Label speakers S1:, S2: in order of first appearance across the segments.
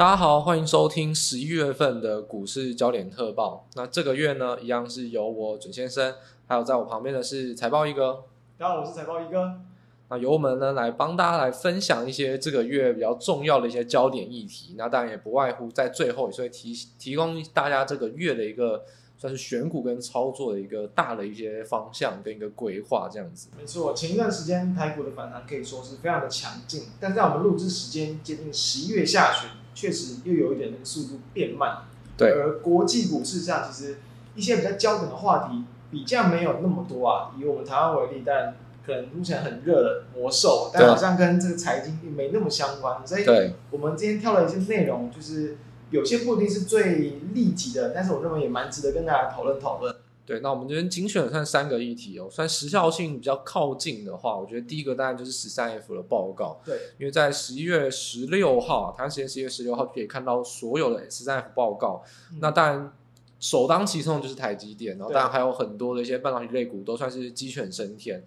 S1: 大家好，欢迎收听十一月份的股市焦点特报。那这个月呢，一样是由我准先生，还有在我旁边的是财报一哥。
S2: 大家好，我是财报一哥。
S1: 那由我们呢来帮大家来分享一些这个月比较重要的一些焦点议题。那当然也不外乎在最后也是会提提供大家这个月的一个算是选股跟操作的一个大的一些方向跟一个规划这样子。
S2: 没错，前一段时间台股的反弹可以说是非常的强劲，但在我们录制时间接近十一月下旬。确实又有一点那个速度变慢，
S1: 对。
S2: 而国际股市上，其实一些比较焦点的话题比较没有那么多啊。以我们台湾为例，但可能目前很热的魔兽，但好像跟这个财经并没那么相关。所以，我们今天挑了一些内容，就是有些不一定是最立即的，但是我认为也蛮值得跟大家讨论讨论。
S1: 对，那我们这边精选了算三个议题哦，算时效性比较靠近的话，我觉得第一个当然就是十三 F 的报告。
S2: 对，
S1: 因为在十一月十六号，台湾时间十一月十六号就可以看到所有的十三 F 报告。嗯、那当然首当其冲就是台积电，然后当然还有很多的一些半导体类股都算是鸡犬升天。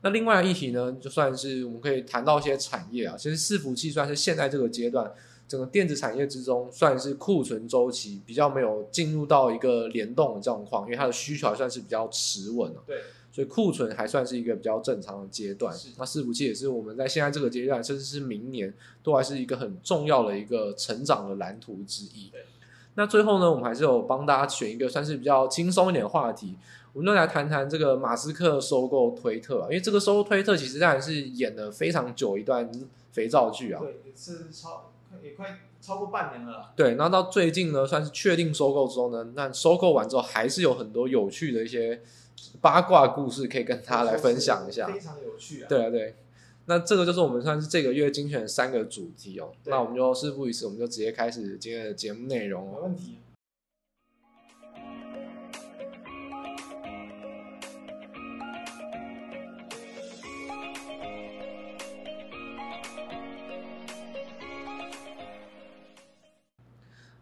S1: 那另外的议题呢，就算是我们可以谈到一些产业啊，其实伺服器算是现在这个阶段。整个电子产业之中，算是库存周期比较没有进入到一个联动的状况，因为它的需求还算是比较持稳。
S2: 对，
S1: 所以库存还算是一个比较正常的阶段。那伺服器也是我们在现在这个阶段，甚至是明年，都还是一个很重要的一个成长的蓝图之一。
S2: 对，
S1: 那最后呢，我们还是有帮大家选一个算是比较轻松一点的话题，我们就来谈谈这个马斯克收购推特啊，因为这个收购推特其实当然是演了非常久一段肥皂剧啊。
S2: 对，是超。也快超过半年了啦。
S1: 对，然后到最近呢，算是确定收购之后呢，那收购完之后还是有很多有趣的一些八卦故事可以跟大家来分享一下。
S2: 非常有趣啊！
S1: 对啊，对。那这个就是我们算是这个月精选的三个主题哦。那我们就事不宜迟，我们就直接开始今天的节目内容哦。
S2: 没问题。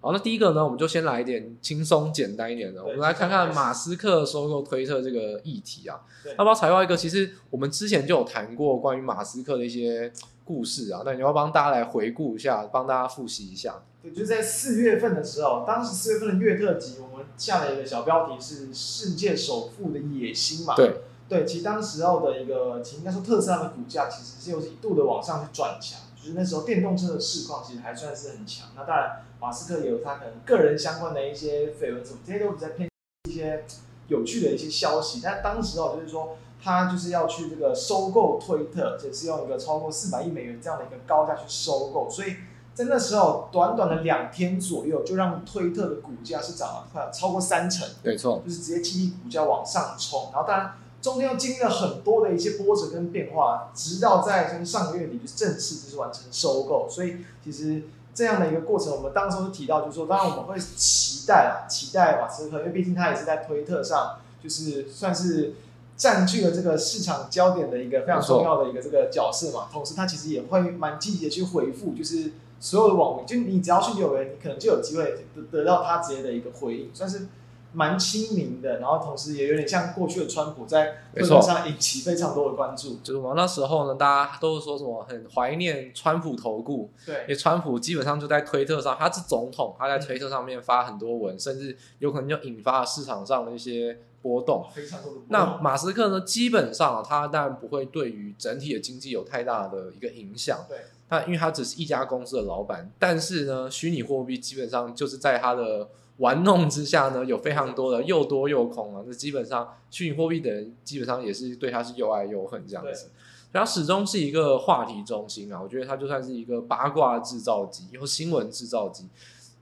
S1: 好，那第一个呢，我们就先来一点轻松简单一点的，我们来看看马斯克收购推特这个议题啊。要不要采报一个？其实我们之前就有谈过关于马斯克的一些故事啊。那你要帮大家来回顾一下，帮大家复习一下。
S2: 对，就在四月份的时候，当时四月份的月特辑，我们下了一个小标题是“世界首富的野心”嘛。
S1: 对
S2: 对，其实当时候的一个，其实应该说特斯拉的股价其实是有一度的往上去转强。就是那时候电动车的市况其实还算是很强，那当然马斯克也有他可能个人相关的一些绯闻什么，这些都比较偏一些有趣的一些消息。但当时哦，就是说他就是要去这个收购推特，也是用一个超过四百亿美元这样的一个高价去收购，所以在那时候短短的两天左右，就让推特的股价是涨了快超过三成，
S1: 没错，
S2: 就是直接激励股价往上冲，然后当然。中间又经历了很多的一些波折跟变化，直到在就是上个月底就正式就是完成收购。所以其实这样的一个过程，我们当时就提到，就是说，当然我们会期待啊，期待马斯克，因为毕竟他也是在推特上，就是算是占据了这个市场焦点的一个非常重要的一个这个角色嘛。同时，他其实也会蛮积极的去回复，就是所有的网民，就你只要去留言，你可能就有机会得得到他直接的一个回应，算是。蛮亲民的，然后同时也有点像过去的川普，在推特上引起非常多的关注。
S1: 就是我们那时候呢，大家都是说什么很怀念川普投顾，
S2: 对，
S1: 因为川普基本上就在推特上，他是总统，他在推特上面发很多文，嗯、甚至有可能就引发了市场上的一些波动。
S2: 非常多的波动。
S1: 那马斯克呢，基本上他当然不会对于整体的经济有太大的一个影响。
S2: 对，
S1: 那因为他只是一家公司的老板，但是呢，虚拟货币基本上就是在他的。玩弄之下呢，有非常多的又多又空啊，那基本上虚拟货币的人基本上也是对他是又爱又恨这样子，然后始终是一个话题中心啊，我觉得它就算是一个八卦制造机，有新闻制造机，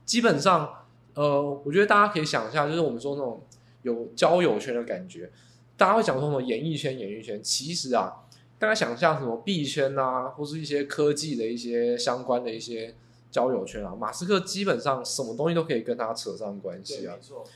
S1: 基本上，呃，我觉得大家可以想一下，就是我们说那种有交友圈的感觉，大家会讲说什么演艺圈，演艺圈，其实啊，大家想象什么币圈啊，或是一些科技的一些相关的一些。交友圈啊，马斯克基本上什么东西都可以跟他扯上关系啊。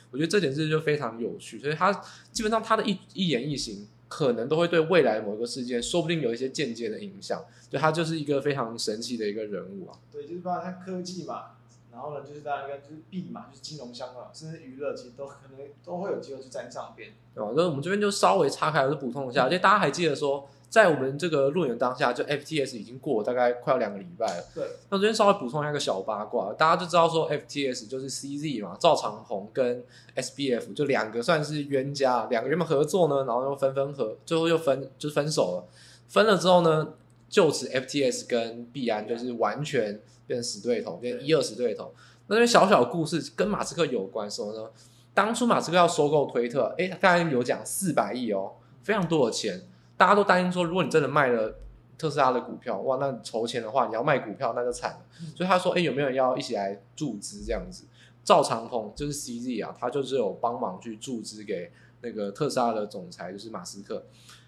S2: 我
S1: 觉得这点是就非常有趣，所以他基本上他的一一言一行，可能都会对未来某个事件，说不定有一些间接的影响。就他就是一个非常神奇的一个人物啊。
S2: 对，就是包括他科技嘛，然后呢，就是大家应该就是币嘛，就是金融相关，甚至娱乐，其实都可能都会有机会去沾上边。
S1: 对吧？所以我们这边就稍微岔开，我就补充一下，就大家还记得说，在我们这个录影当下，就 FTS 已经过了大概快要两个礼拜了。
S2: 对，
S1: 那这边稍微补充一个小八卦，大家就知道说 FTS 就是 CZ 嘛，赵长鹏跟 SBF 就两个算是冤家，两个原本合作呢，然后又分分合，最后又分就分手了。分了之后呢，就此 FTS 跟币安就是完全变成死对头，变一二死对头。那边小小的故事跟马斯克有关，什么呢？当初马斯克要收购推特，诶，刚才有讲四百亿哦，非常多的钱。大家都担心说，如果你真的卖了特斯拉的股票，哇，那筹钱的话，你要卖股票那就惨了。所以他说，哎，有没有人要一起来注资这样子？赵长鹏就是 CZ 啊，他就是有帮忙去注资给那个特斯拉的总裁，就是马斯克。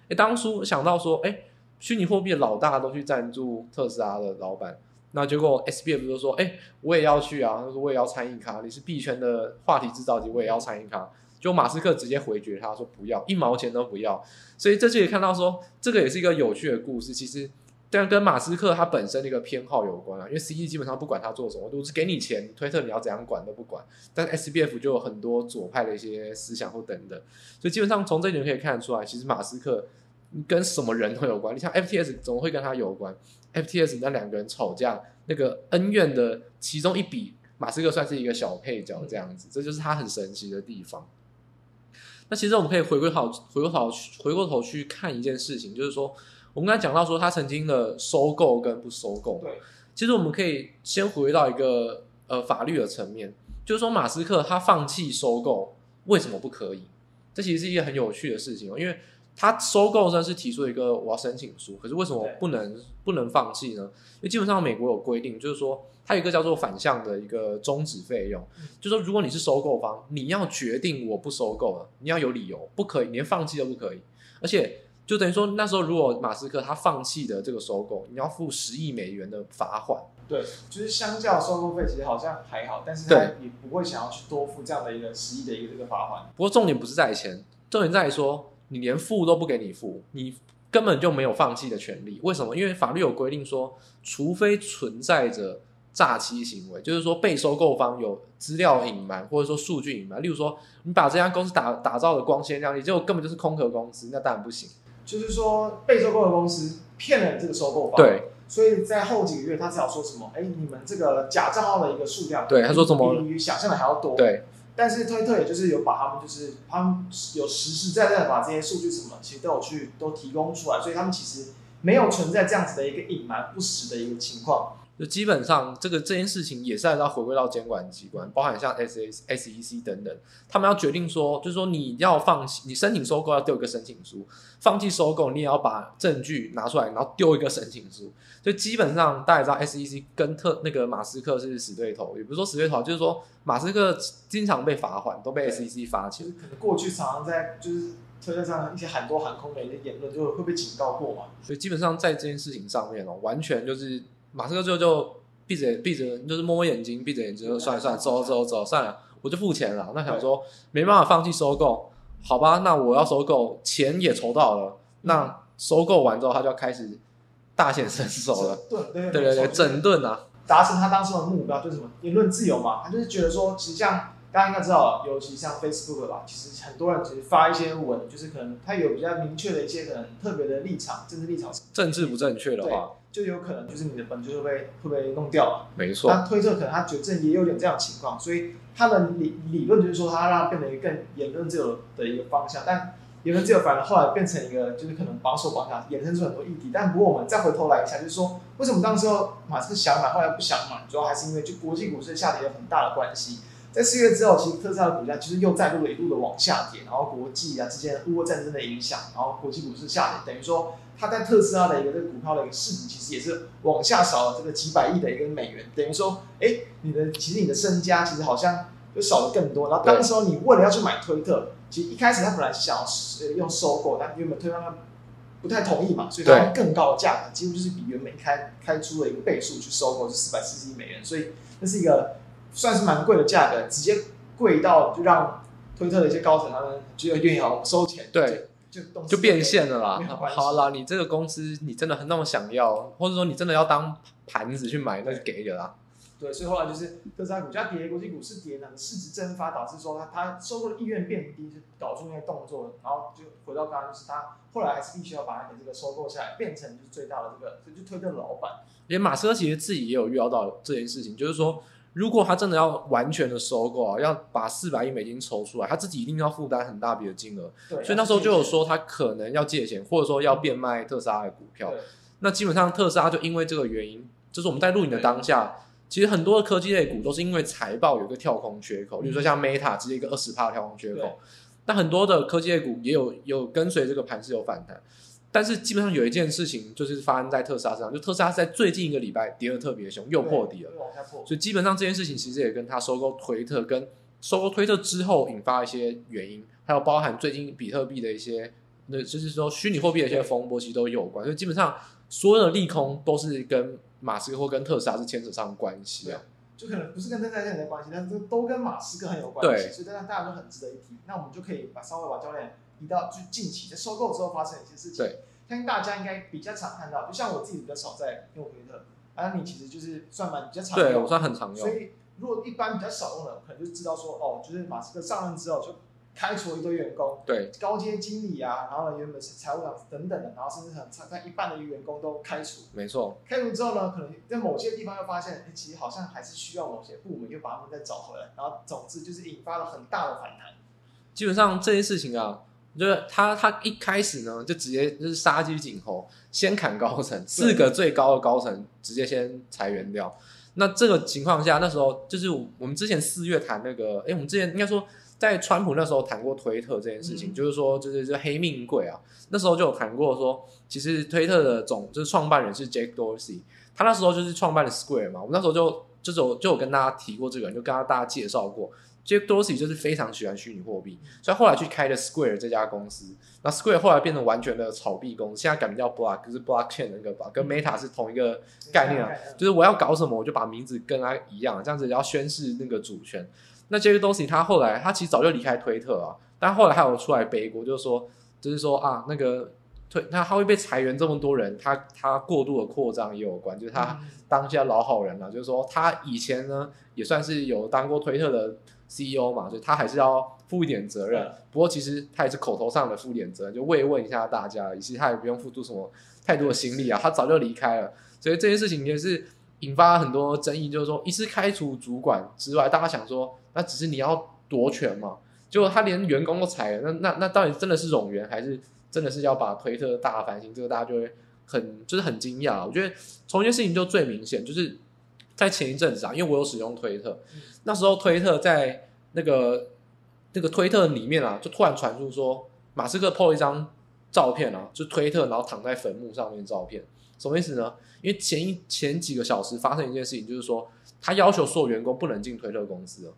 S1: 哎，当初想到说，哎，虚拟货币的老大都去赞助特斯拉的老板，那结果 SBF 就说，哎，我也要去啊，他说我也要参与咖，你是币圈的话题制造机，我也要参与咖。就马斯克直接回绝他说不要一毛钱都不要，所以这就可以看到说这个也是一个有趣的故事。其实，但跟马斯克他本身的一个偏好有关啊，因为 C E 基本上不管他做什么，都是给你钱，推特你要怎样管都不管。但 SBF 就有很多左派的一些思想或等等，所以基本上从这一点可以看得出来，其实马斯克跟什么人都有关。你像 FTS 怎么会跟他有关？FTS 那两个人吵架那个恩怨的其中一笔，马斯克算是一个小配角这样子，这就是他很神奇的地方。那其实我们可以回归好，回过头，回过头去看一件事情，就是说，我们刚才讲到说他曾经的收购跟不收购。
S2: 对，
S1: 其实我们可以先回到一个呃法律的层面，就是说马斯克他放弃收购，为什么不可以？这其实是一个很有趣的事情哦，因为他收购呢是提出一个我要申请书，可是为什么不能不能放弃呢？因为基本上美国有规定，就是说。它有一个叫做反向的一个终止费用，就是说如果你是收购方，你要决定我不收购了，你要有理由，不可以连放弃都不可以。而且就等于说那时候如果马斯克他放弃的这个收购，你要付十亿美元的罚款。
S2: 对，就是相较收购费其实好像还好，但是他也不会想要去多付这样的一个十亿的一个这个罚款。
S1: 不过重点不是在钱，重点在于说你连付都不给你付，你根本就没有放弃的权利。为什么？因为法律有规定说，除非存在着。诈欺行为就是说，被收购方有资料隐瞒，或者说数据隐瞒。例如说，你把这家公司打打造的光鲜亮丽，结果根本就是空壳公司，那当然不行。
S2: 就是说，被收购的公司骗了这个收购方。
S1: 对。
S2: 所以在后几个月，他只要说什么？哎，你们这个假账号的一个数量，
S1: 对，他说什么？
S2: 比你想象的还要多。
S1: 对。
S2: 但是推特也就是有把他们，就是他们有实实在在的把这些数据什么，其实都有去都提供出来，所以他们其实没有存在这样子的一个隐瞒不实的一个情况。
S1: 就基本上，这个这件事情也是要回归到监管机关，包含像 S S S E C 等等，他们要决定说，就是说你要放弃，你申请收购要丢一个申请书，放弃收购你也要把证据拿出来，然后丢一个申请书。就基本上大家知道 S E C 跟特那个马斯克是死对头，也不是说死对头，就是说马斯克经常被罚款，都被 S E C 罚钱。
S2: 可能过去常常在就是推特上一些很多航空的一些言论，就会被警告过嘛。
S1: 所以基本上在这件事情上面哦，完全就是。马斯克最后就闭着闭着，就是摸摸眼睛，闭着眼睛就算了算了，走走走，算了，我就付钱了。那想说没办法放弃收购，好吧，那我要收购，钱也筹到了。那收购完之后，他就要开始大显身手了。对 对对对，整顿啊，
S2: 达成他当初的目标，就是什么言论自由嘛。他就是觉得说，其实像。大家应该知道，尤其像 Facebook 吧，其实很多人其实发一些文，就是可能他有比较明确的一些可能特别的立场，政治立场。
S1: 政治不正确的话，
S2: 就有可能就是你的本就会被会被弄掉了。
S1: 没错。
S2: 那推测可能他觉得也有点这样的情况，所以他的理理论就是说，他让它变成一个更言论自由的一个方向。但言论自由反而后来变成一个就是可能保守方向，衍生出很多议题。但不过我们再回头来一下，就是说为什么当时候马斯克想买，后来不想买，主要还是因为就国际股市下跌有很大的关系。在四月之后，其实特斯拉的股价其实又再度的一路的往下跌，然后国际啊之间乌俄战争的影响，然后国际股市下跌，等于说它在特斯拉的一个这个股票的一个市值，其实也是往下少了这个几百亿的一个美元，等于说，哎，你的其实你的身家其实好像就少了更多。然后当时候你为了要去买推特，其实一开始他本来想要用收购，但原本推特他不太同意嘛，所以他用更高的价格，几乎就是比原本开开出了一个倍数去收购，是四百四十亿美元，所以这是一个。算是蛮贵的价格，直接贵到就让推特的一些高层他们就愿意好收钱，
S1: 对，就就，变现了啦。好啦，你这个公司你真的很那么想要，或者说你真的要当盘子去买，那就给了啦。
S2: 对，所以后来就是特斯拉股价跌，国际股市跌，那个市值蒸发导致说它它收购的意愿变低，就导致那些动作，然后就回到刚刚，就是他后来还是必须要把它给这个收购下来，变成就是最大的这个，就推特的老板。
S1: 连马斯克其实自己也有预料到这件事情，就是说，如果他真的要完全的收购啊，要把四百亿美金筹出来，他自己一定要负担很大笔的金额。
S2: 对，
S1: 所以那时候就有说他可能要借钱，或者说要变卖特斯拉的股票。那基本上特斯拉就因为这个原因，就是我们在录影的当下，其实很多的科技类股都是因为财报有一个跳空缺口，比如说像 Meta 直接一个二十趴跳空缺口，那很多的科技类股也有有跟随这个盘势有反弹。但是基本上有一件事情就是发生在特斯拉身上，就特斯拉在最近一个礼拜跌得特别凶，又破底了。所以基本上这件事情其实也跟他收购推特，跟收购推特之后引发一些原因，还有包含最近比特币的一些，那就是说虚拟货币的一些风波，其实都有关。所以基本上所有的利空都是跟马斯克或跟特斯拉是牵扯上关系啊。
S2: 就可能不是跟特斯拉有关系，但是都跟马斯克很有关系。所以大家大家都很值得一提。那我们就可以把稍微把焦点。提到就近期在收购之后发生的一些事情，对，相信大家应该比较常看到。就像我自己比较少在用推特，而你其实就是算蛮比较常用，
S1: 对，我算很常用。
S2: 所以如果一般比较少用的，可能就知道说，哦，就是马斯克上任之后就开除了一堆员工，对，高阶经理啊，然后呢原本是财务长等等的，然后甚至很差，但一半的员工都开除。
S1: 没错。
S2: 开除之后呢，可能在某些地方又发现，欸，其实好像还是需要某些部门又把他们再找回来，然后总之就是引发了很大的反弹。
S1: 基本上这件事情啊。就是他，他一开始呢，就直接就是杀鸡儆猴，先砍高层，四个最高的高层直接先裁员掉。那这个情况下，那时候就是我们之前四月谈那个，哎，我们之前应该说在川普那时候谈过推特这件事情，嗯、就是说就是就黑命贵啊。那时候就有谈过说，其实推特的总就是创办人是 Jack Dorsey，他那时候就是创办了 Square 嘛。我们那时候就就是有就有跟大家提过这个人，就跟他大家介绍过。Jack Dorsey 就是非常喜欢虚拟货币，所以后来去开了 Square 这家公司。那 Square 后来变成完全的炒币公司，现在改名叫 Block，就是 Blockchain 那个吧，跟 Meta 是同一个概念啊。就是我要搞什么，我就把名字跟它一样，这样子要宣示那个主权。那 Jack Dorsey 他后来他其实早就离开推特啊，但后来他有出来背锅，就是说，就是说啊，那个推那他会被裁员这么多人，他他过度的扩张也有关，就是他当下老好人了，就是说他以前呢也算是有当过推特的。CEO 嘛，所以他还是要负一点责任。嗯、不过其实他也是口头上的负点责任，就慰问一下大家，其实他也不用付出什么太多的心力啊。他早就离开了，所以这件事情也是引发很多争议。就是说，一次开除主管之外，大家想说，那只是你要夺权嘛？结果他连员工都裁了，那那那到底真的是冗员，还是真的是要把推特大翻新？这个大家就会很就是很惊讶。我觉得从一件事情就最明显，就是。在前一阵子啊，因为我有使用推特，嗯、那时候推特在那个那个推特里面啊，就突然传出说马斯克 po 一张照片啊，就推特然后躺在坟墓上面的照片，什么意思呢？因为前一前几个小时发生一件事情，就是说他要求所有员工不能进推特公司了。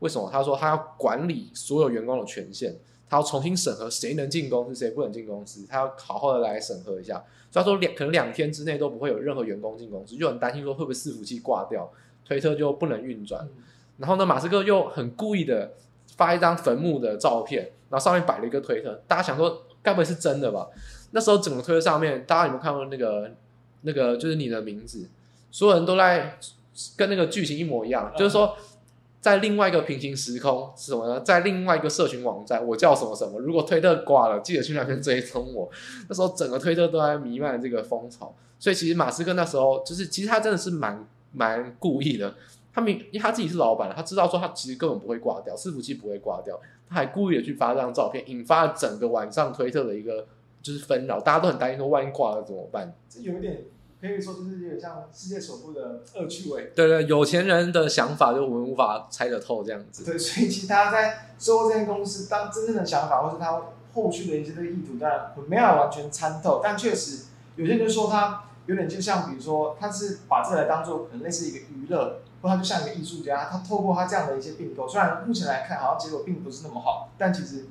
S1: 为什么？他说他要管理所有员工的权限。他要重新审核谁能进公司，谁不能进公司，他要好好的来审核一下。所以他说两可能两天之内都不会有任何员工进公司，就很担心说会不会伺服器挂掉，推特就不能运转。然后呢，马斯克又很故意的发一张坟墓的照片，然后上面摆了一个推特，大家想说该不会是真的吧？那时候整个推特上面，大家有没有看过那个那个就是你的名字，所有人都在跟那个剧情一模一样，就是说。在另外一个平行时空是什么呢？在另外一个社群网站，我叫什么什么？如果推特挂了，记得去那边追踪我。那时候整个推特都在弥漫这个风潮，所以其实马斯克那时候就是，其实他真的是蛮蛮故意的。他明，因为他自己是老板，他知道说他其实根本不会挂掉，伺服器不会挂掉，他还故意的去发这张照片，引发了整个晚上推特的一个就是纷扰，大家都很担心说万一挂了怎么办？
S2: 这有点。可以说就是有点像世界首富的恶趣味。
S1: 对对，有钱人的想法就我们无法猜得透这样子。
S2: 对，所以其实他在收购这间公司，当真正的想法，或是他后续的一些这个意图，当然没有完全参透。但确实，有些人就说他有点就像，比如说，他是把这来当做可能类似一个娱乐，或他就像一个艺术家，他透过他这样的一些并购，虽然目前来看好像结果并不是那么好，但其实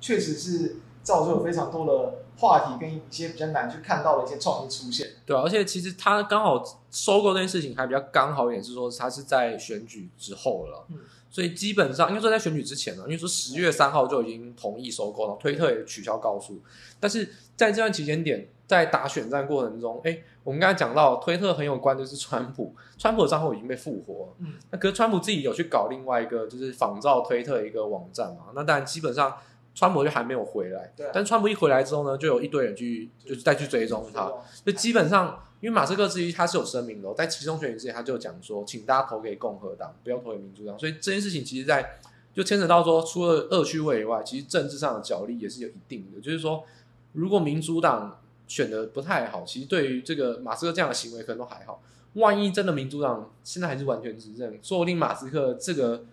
S2: 确实是造就了非常多的话题跟一些比较难去看到的一些创意出现。
S1: 对啊，而且其实他刚好收购这件事情还比较刚好一点，是说他是在选举之后了，嗯，所以基本上应该说在选举之前呢，因为说十月三号就已经同意收购了，推特也取消告诉，但是在这段期间点，在打选战过程中，哎，我们刚才讲到推特很有关就是川普，川普的账号已经被复活了，嗯，那可是川普自己有去搞另外一个就是仿造推特一个网站嘛，那当然基本上。川普就还没有回来，对，但川普一回来之后呢，就有一堆人去，就是再去追踪他。就基本上，因为马斯克之一他是有声明的，在其中选举之前他就讲说，请大家投给共和党，不要投给民主党。所以这件事情其实，在就牵扯到说，除了恶趣味以外，其实政治上的角力也是有一定的。就是说，如果民主党选的不太好，其实对于这个马斯克这样的行为可能都还好。万一真的民主党现在还是完全执政，说不定马斯克这个。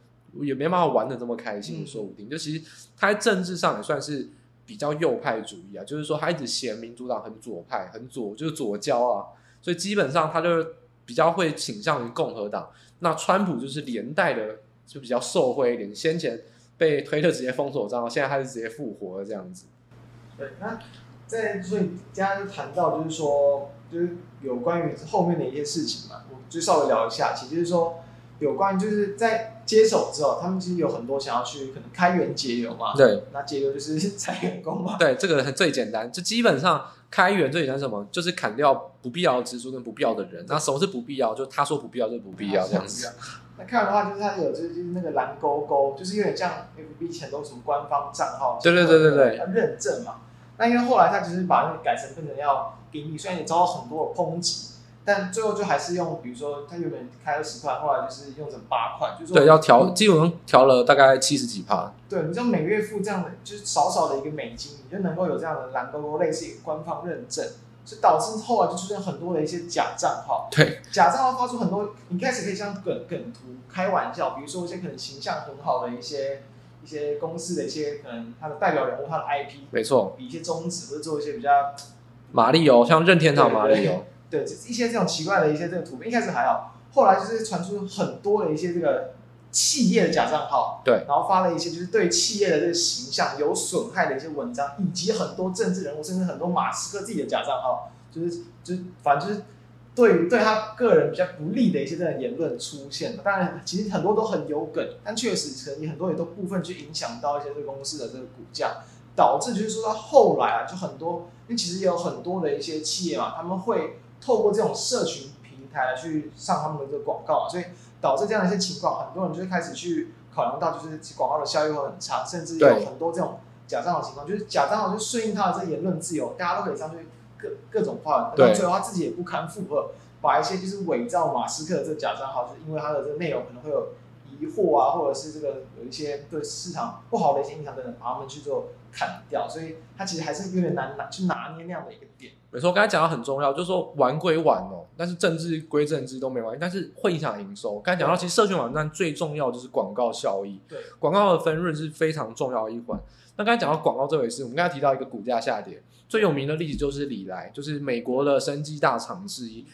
S1: 也没办法玩的这么开心，说不定。就其实他在政治上也算是比较右派主义啊，就是说他一直嫌民主党很左派、很左，就是左交啊，所以基本上他就比较会倾向于共和党。那川普就是连带的就比较受惠一点，先前被推特直接封锁账号，现在他是直接复活了这样子。
S2: 对，那在所以刚刚就谈到就是说，就是有关于后面的一些事情嘛，我就稍微聊一下，其实就是说。有关于就是在接手之后，他们其实有很多想要去可能开源节流嘛。
S1: 对，
S2: 那节流就是 裁员工嘛。
S1: 对，这个很最简单，就基本上开源最简单什么？就是砍掉不必要的支出跟不必要的人。那什么是不必要？就他说不必要就不必要这样子。
S2: 那看的话，就是他有就是那个蓝勾勾，就是有点像 FB 前都什么官方账号。
S1: 对对对对对。
S2: 认证嘛。那因为后来他只是把那个改成变成要给你，虽然也遭到很多的抨击。但最后就还是用，比如说他原本开了十块，后来就是用成八块，就是说
S1: 对，要调，基本上调了大概七十几趴。
S2: 对，你知道每月付这样的，就是少少的一个美金，你就能够有这样的蓝勾勾类似一个官方认证，所以导致后来就出现很多的一些假账号。
S1: 对，
S2: 假账号发出很多，你开始可以像梗梗图开玩笑，比如说一些可能形象很好的一些一些公司的一些可能他的代表人物，他的 IP，
S1: 没错，
S2: 比一些宗旨或者做一些比较
S1: 马里欧，像任天堂马里欧。
S2: 对，一些这种奇怪的一些这个图片，一开始还好，后来就是传出很多的一些这个企业的假账号，
S1: 对，
S2: 然后发了一些就是对企业的这个形象有损害的一些文章，以及很多政治人物，甚至很多马斯克自己的假账号，就是就是反正就是对于对他个人比较不利的一些这种言论出现。当然，其实很多都很有梗，但确实可能也很多也都部分去影响到一些这个公司的这个股价，导致就是说到后来啊，就很多，因为其实也有很多的一些企业嘛，他们会。透过这种社群平台来去上他们的这个广告，所以导致这样的一些情况，很多人就会开始去考量到，就是广告的效益会很差，甚至有很多这种假账号情况，就是假账号就顺应他的这言论自由，大家都可以上去各各种发文，到最后他自己也不堪负荷，把一些就是伪造马斯克的这个假账号，就是因为他的这个内容可能会有疑惑啊，或者是这个有一些对市场不好的一些影响等等，把他们去做砍掉，所以他其实还是有点难拿去拿捏那样的一个点。
S1: 没错，刚才讲到很重要，就是说玩归玩哦，但是政治归政治都没关系，但是会影响营收。刚才讲到，其实社群网站最重要就是广告效益，
S2: 对，
S1: 广告的分润是非常重要的一环。那刚才讲到广告这回事，我们刚才提到一个股价下跌，最有名的例子就是李来，就是美国的生技大厂之一。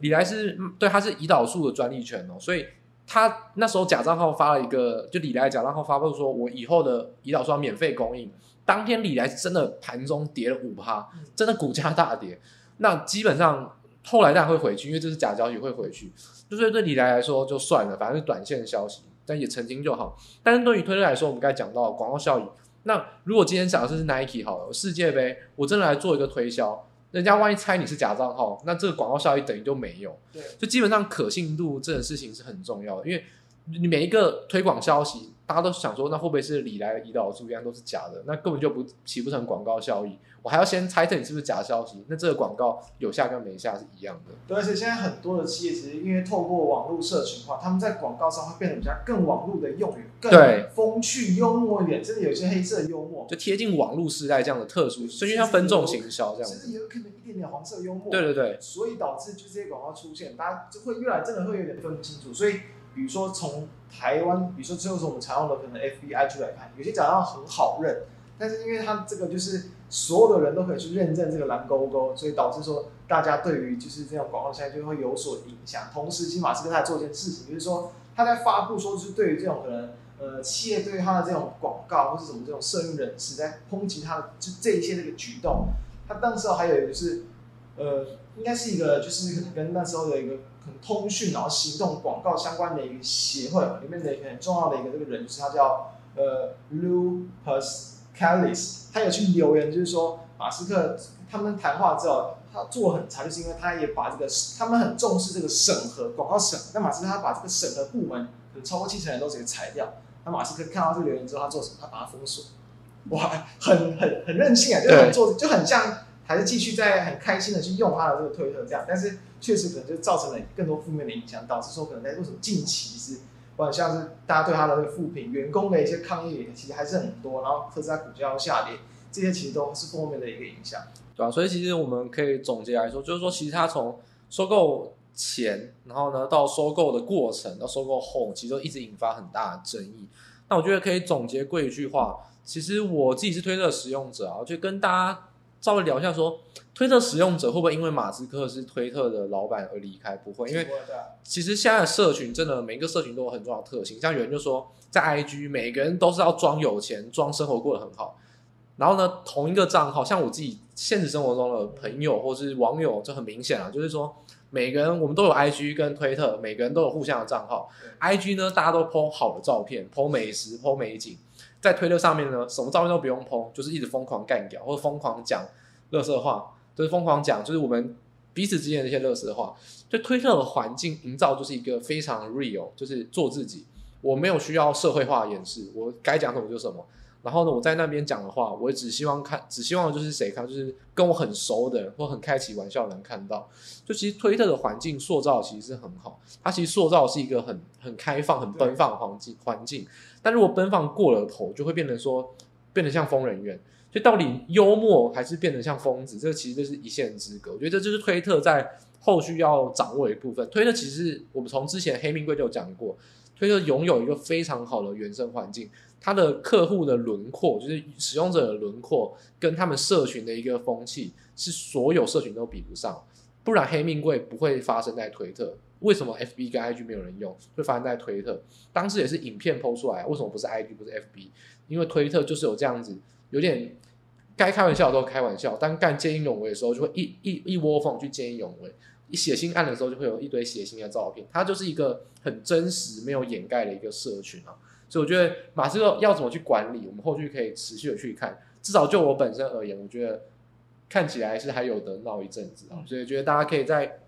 S1: 李来是对，它是胰岛素的专利权哦，所以他那时候假账号发了一个，就李来假账号发布说，我以后的胰岛素要免费供应。当天礼来真的盘中跌了五趴，真的股价大跌。那基本上后来当然会回去，因为这是假消息会回去。就是对李来来说就算了，反正是短线消息，但也澄清就好。但是对于推特来说，我们刚才讲到广告效益。那如果今天讲的是 Nike 好了，世界杯，我真的来做一个推销，人家万一猜你是假账号，那这个广告效益等于就没有。
S2: 对，
S1: 就基本上可信度这种事情是很重要的，因为你每一个推广消息。大家都想说，那会不会是李来的胰岛素一样都是假的？那根本就不起不成广告效益。我还要先猜测你是不是假消息。那这个广告有下跟没下是一样的。
S2: 对，而且现在很多的企业其实因为透过网络社群化，他们在广告上会变得比较更网络的用语，更风趣幽默一点，甚至有些黑色幽默，
S1: 就贴近网络时代这样的特殊，所以像分众行销这样，
S2: 甚至也有可能一点点黄色幽默。
S1: 对对对，
S2: 所以导致就这些广告出现，大家就会越来真的会有点分不清楚，所以。比如说从台湾，比如说最后是我们常用的可能 FBI 出来看，有些假账很好认，但是因为它这个就是所有的人都可以去认证这个蓝勾勾，所以导致说大家对于就是这种广告现在就会有所影响。同时，其实马斯克他做一件事情，就是说他在发布说，是对于这种可能呃企业对于他的这种广告或是什么这种社运人士在抨击他的就这一些这个举动，他当时候还有就是，呃，应该是一个就是可能跟那时候的一个可能通讯然后行动广告相关的一个协会里面的一个很重要的一个这个人，就是他叫呃 Lou Pascalis，他有去留言，就是说马斯克他们谈话之后，他做很长，就是因为他也把这个他们很重视这个审核广告审，那马斯克他把这个审核部门可能超过七成人都直接裁掉。那马斯克看到这个留言之后，他做什么？他把它封锁。哇，很很很任性啊，就很做，就很像还是继续在很开心的去用他的这个推特这样，但是确实可能就造成了更多负面的影响，导致说可能在为什么近期是，不管像是大家对他的这个负评，员工的一些抗议其实还是很多，然后特斯拉股价要下跌，这些其实都是负面的一个影
S1: 响，对、啊？所以其实我们可以总结来说，就是说其实他从收购前，然后呢到收购的过程，到收购后，其实都一直引发很大的争议。那我觉得可以总结过一句话。其实我自己是推特使用者啊，就跟大家稍微聊一下说，推特使用者会不会因为马斯克是推特的老板而离开？不会，因为其实现在的社群真的每一个社群都有很重要的特性。像有人就说，在 IG 每个人都是要装有钱，装生活过得很好。然后呢，同一个账号，像我自己现实生活中的朋友或是网友就很明显啊，就是说每个人我们都有 IG 跟推特，每个人都有互相的账号。IG 呢，大家都 po 好的照片，po 美食，po 美景。在推特上面呢，什么照片都不用 po，就是一直疯狂干掉或者疯狂讲垃圾话，就是疯狂讲，就是我们彼此之间的一些垃圾话。就推特的环境营造就是一个非常 real，就是做自己，我没有需要社会化的掩饰，我该讲什么就什么。然后呢，我在那边讲的话，我只希望看，只希望就是谁看，就是跟我很熟的人或很开起玩笑能看到。就其实推特的环境塑造其实是很好，它其实塑造是一个很很开放、很奔放的环境环境。但如果奔放过了头，就会变成说，变得像疯人院。所以到底幽默还是变得像疯子，这个其实就是一线之隔。我觉得这就是推特在后续要掌握的一部分。推特其实我们从之前黑命贵就有讲过，推特拥有一个非常好的原生环境。它的客户的轮廓，就是使用者的轮廓，跟他们社群的一个风气，是所有社群都比不上。不然黑命贵不会发生在推特。为什么 FB 跟 IG 没有人用，会发生在推特？当时也是影片 PO 出来，为什么不是 IG 不是 FB？因为推特就是有这样子，有点该开玩笑的时候开玩笑，但干见义勇为的时候，就会一一一窝蜂去见义勇为。一血腥案的时候，就会有一堆血腥的照片。它就是一个很真实、没有掩盖的一个社群啊。所以我觉得马斯克要怎么去管理，我们后续可以持续的去看。至少就我本身而言，我觉得看起来是还有得闹一阵子啊。所以觉得大家可以在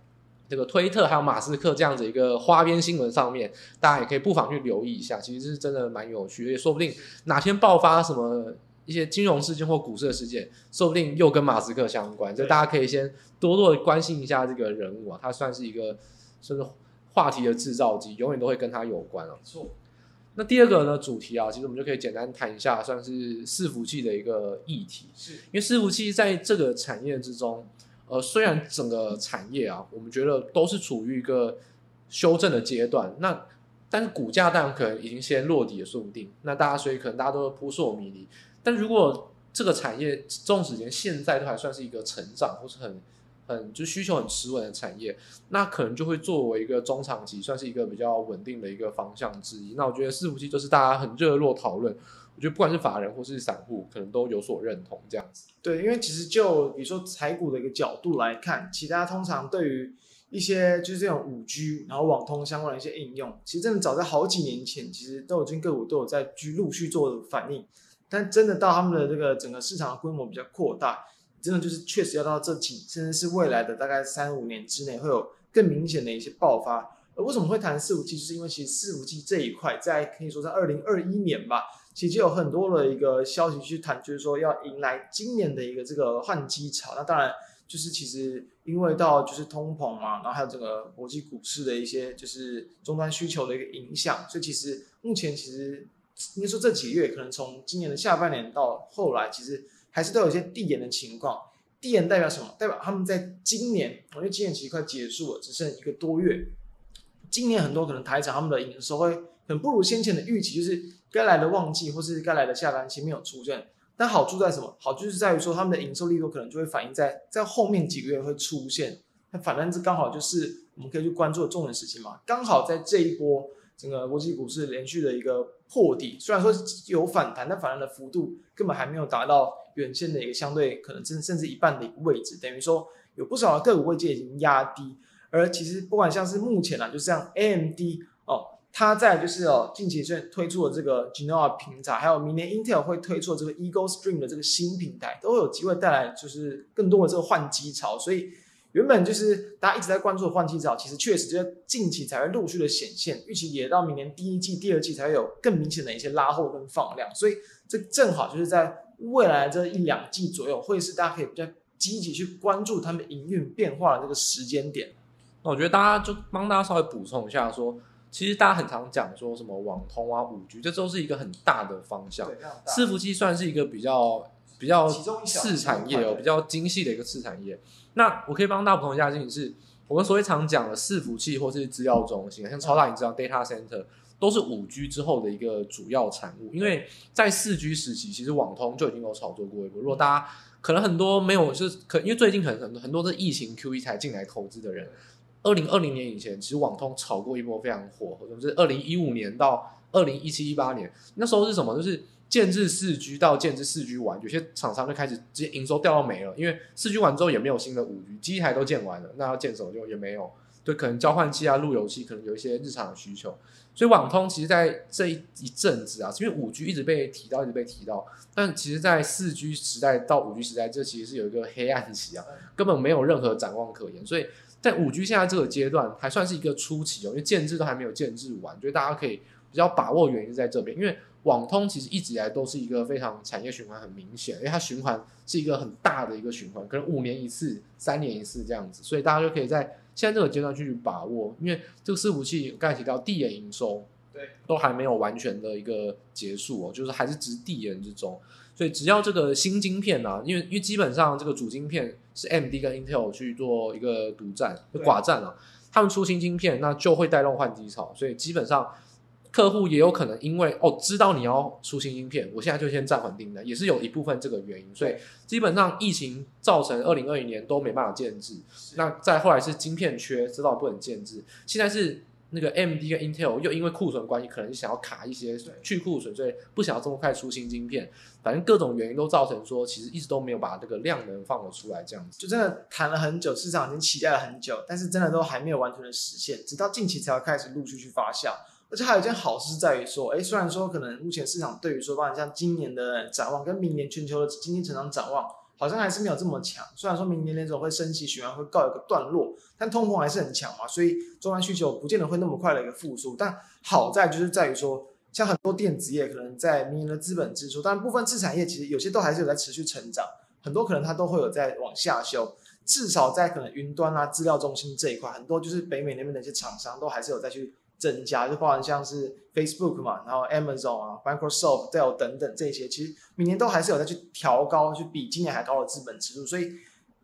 S1: 这个推特还有马斯克这样子一个花边新闻上面，大家也可以不妨去留意一下。其实是真的蛮有趣的，也说不定哪天爆发什么一些金融事件或股市的事件，说不定又跟马斯克相关。就大家可以先多多的关心一下这个人物啊，他算是一个甚至话题的制造机，永远都会跟他有关啊。错。那第二个呢，主题啊，其实我们就可以简单谈一下，算是伺服器的一个议题。是，因为伺服器在这个产业之中，呃，虽然整个产业啊，我们觉得都是处于一个修正的阶段，那但是股价当然可能已经先落底也说不定。那大家所以可能大家都扑朔迷离。但如果这个产业纵使连现在都还算是一个成长或是很。很就需求很持稳的产业，那可能就会作为一个中长期，算是一个比较稳定的一个方向之一。那我觉得伺服器就是大家很热络讨论，我觉得不管是法人或是散户，可能都有所认同这样子。
S2: 对，因为其实就比如说台股的一个角度来看，其他通常对于一些就是这种五 G 然后网通相关的一些应用，其实真的早在好几年前，其实都已经个股都有在去陆续做反应，但真的到他们的这个整个市场的规模比较扩大。真的就是确实要到这几，甚至是未来的大概三五年之内会有更明显的一些爆发。而为什么会谈四五 G，，就是因为其实四五 G 这一块在可以说在二零二一年吧，其实有很多的一个消息去谈，就是说要迎来今年的一个这个换机潮。那当然就是其实因为到就是通膨嘛，然后还有这个国际股市的一些就是终端需求的一个影响，所以其实目前其实应该说这几个月可能从今年的下半年到后来，其实。还是都有一些递延的情况，递延代表什么？代表他们在今年，因为今年其实快结束了，只剩一个多月。今年很多可能台厂他们的营收会很不如先前的预期，就是该来的旺季或是该来的下半期没有出现。但好处在什么？好处就是在于说他们的营收力度可能就会反映在在后面几个月会出现。那反正这刚好就是我们可以去关注的重点事情嘛。刚好在这一波整个国际股市连续的一个破底，虽然说有反弹，但反弹的幅度根本还没有达到原先的一个相对可能甚甚至一半的一个位置，等于说有不少的个股位阶已经压低。而其实不管像是目前啊，就像 AMD 哦，它在就是哦近期推推出的这个 Genoa 平台，还有明年 Intel 会推出这个 Eagle Stream 的这个新平台，都有机会带来就是更多的这个换机潮，所以。原本就是大家一直在关注的换机潮，其实确实就在近期才会陆续的显现，预期也到明年第一季、第二季才会有更明显的一些拉货跟放量，所以这正好就是在未来这一两季左右，会是大家可以比较积极去关注他们营运变化的这个时间点。
S1: 那我觉得大家就帮大家稍微补充一下，说其实大家很常讲说什么网通啊、五 G，这都是一个很大的方向。伺服器算是一个比较比较次产业哦，比较精细的一个次产业。那我可以帮大家补充一下，事情是我们所谓常讲的伺服器或是资料中心，像超大型资料 data center，都是五 G 之后的一个主要产物。因为在四 G 时期，其实网通就已经有炒作过一波。如果大家可能很多没有，就是可因为最近可能很多很多是疫情 QE 才进来投资的人，二零二零年以前，其实网通炒过一波非常火，就是二零一五年到二零一七一八年，那时候是什么？就是。建置四 G 到建置四 G 完，有些厂商就开始直接营收掉到没了，因为四 G 完之后也没有新的五 G，机台都建完了，那要建什么就也没有，对，可能交换器啊、路由器可能有一些日常的需求，所以网通其实在这一一阵子啊，因为五 G 一直被提到，一直被提到，但其实，在四 G 时代到五 G 时代，这其实是有一个黑暗期啊，根本没有任何展望可言，所以在五 G 现在这个阶段还算是一个初期哦，因为建制都还没有建制完，所以大家可以比较把握原因在这边，因为。网通其实一直以来都是一个非常产业循环很明显，因为它循环是一个很大的一个循环，可能五年一次、三年一次这样子，所以大家就可以在现在这个阶段去把握，因为这个伺服器刚才提到递延营收，对，都还没有完全的一个结束哦，就是还是只递延之中，所以只要这个新晶片啊，因为因为基本上这个主晶片是 AMD 跟 Intel 去做一个独占、寡占啊，他们出新晶片，那就会带动换机潮，所以基本上。客户也有可能因为哦知道你要出新晶片，我现在就先暂缓订单，也是有一部分这个原因。所以基本上疫情造成二零二一年都没办法建制，那再后来是晶片缺，知道不能建制。现在是那个 AMD 跟 Intel 又因为库存关系，可能想要卡一些去库存，所以不想要这么快出新晶片。反正各种原因都造成说，其实一直都没有把这个量能放了出来，这样子
S2: 就真的谈了很久，市场已经期待了很久，但是真的都还没有完全的实现，直到近期才会开始陆续去发酵。而且还有一件好事在于说，哎，虽然说可能目前市场对于说，包括像今年的展望跟明年全球的经济成长展望，好像还是没有这么强。虽然说明年联准会升息循环会告一个段落，但通膨还是很强嘛，所以终端需求不见得会那么快的一个复苏。但好在就是在于说，像很多电子业可能在明年的资本支出，但部分次产业其实有些都还是有在持续成长，很多可能它都会有在往下修。至少在可能云端啊、资料中心这一块，很多就是北美那边的一些厂商都还是有在去。增加就包含像是 Facebook 嘛，然后 Amazon 啊、Microsoft、Dell 等等这些，其实明年都还是有在去调高，就比今年还高的资本支出。所以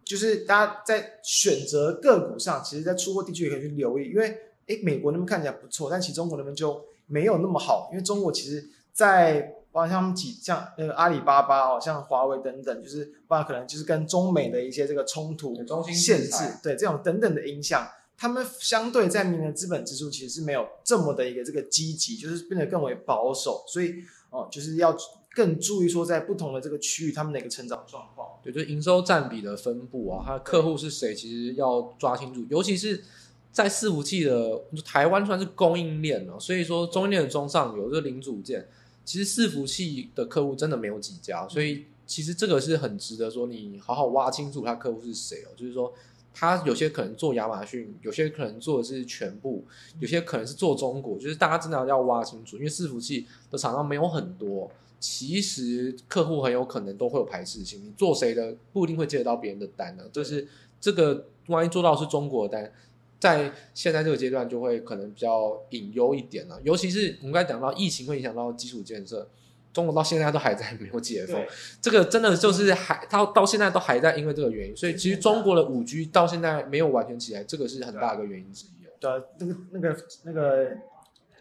S2: 就是大家在选择个股上，其实，在出货地区也可以去留意，因为诶美国那边看起来不错，但其实中国那边就没有那么好，因为中国其实在包含像几像那个阿里巴巴哦，像华为等等，就是包含可能就是跟中美的一些这个冲突、限制，对这种等等的影响。他们相对在明年的资本支出其实是没有这么的一个这个积极，就是变得更为保守，所以哦，就是要更注意说在不同的这个区域他们的一个成长状况。
S1: 对，就是营收占比的分布啊，它的客户是谁，其实要抓清楚，尤其是在伺服器的台湾算是供应链了，所以说供应链的中上游这个零组件，其实伺服器的客户真的没有几家，所以其实这个是很值得说你好好挖清楚他客户是谁哦，就是说。他有些可能做亚马逊，有些可能做的是全部，有些可能是做中国，就是大家真的要挖清楚，因为伺服器的厂商没有很多，其实客户很有可能都会有排斥性，你做谁的不一定会接得到别人的单呢，就是这个万一做到是中国的单，在现在这个阶段就会可能比较隐忧一点了，尤其是我们刚才讲到疫情会影响到基础建设。中国到现在都还在 没有解封，这个真的就是还到到现在都还在，因为这个原因，所以其实中国的五 G 到现在没有完全起来，这个是很大的一个原因之一。
S2: 对，那个那个那个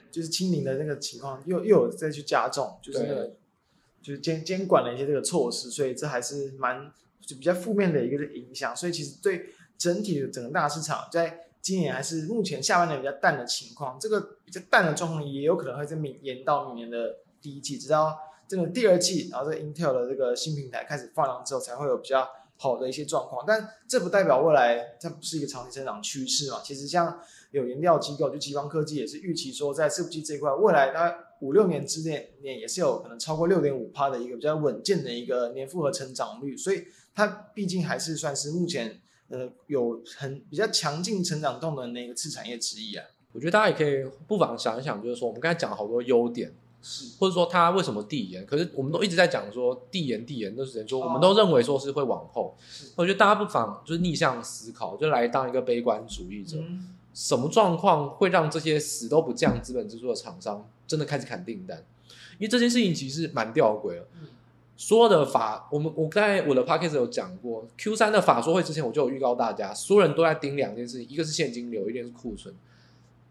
S2: 就是清零的那个情况又又有再去加重，就是那个就是监监管的一些这个措施，所以这还是蛮就比较负面的一个影响。所以其实对整体的整个大市场在今年还是目前下半年比较淡的情况，这个比较淡的状况也有可能会在明延到明年的第一季，直到这个第二季，然后这 Intel 的这个新平台开始放量之后，才会有比较好的一些状况。但这不代表未来它不是一个长期增长趋势嘛？其实像有研调机构就集方科技也是预期说，在伺服器这一块，未来大概五六年之内年也是有可能超过六点五趴的一个比较稳健的一个年复合成长率，所以它毕竟还是算是目前。呃，有很比较强劲成长动能的一个次产业之一啊。
S1: 我觉得大家也可以不妨想一想，就是说我们刚才讲了好多优点，是或者说它为什么递延，可是我们都一直在讲说递延递延，就是说我们都认为说是会往后。是我觉得大家不妨就是逆向思考，就来当一个悲观主义者。嗯、什么状况会让这些死都不降资本支出的厂商真的开始砍订单？因为这件事情其实蛮吊诡的。嗯所有的法，我们我在我的 podcast 有讲过，Q 三的法说会之前我就有预告大家，所有人都在盯两件事情，一个是现金流，一个是库存。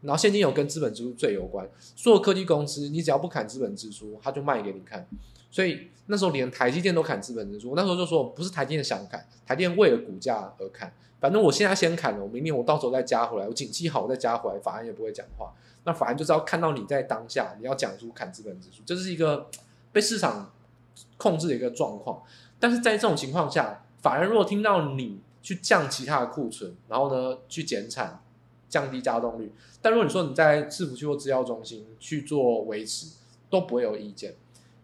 S1: 然后现金流跟资本支出最有关，所有科技公司你只要不砍资本支出，他就卖给你看。所以那时候连台积电都砍资本支出，那时候就说不是台积电想砍，台积电为了股价而砍。反正我现在先砍了，我明年我到时候再加回来，我景气好我再加回来，法人也不会讲话。那法人就是要看到你在当下你要讲出砍资本支出，这是一个 被市场。控制的一个状况，但是在这种情况下，法人如果听到你去降其他的库存，然后呢去减产，降低加动率，但如果你说你在伺服器或资料中心去做维持，都不会有意见，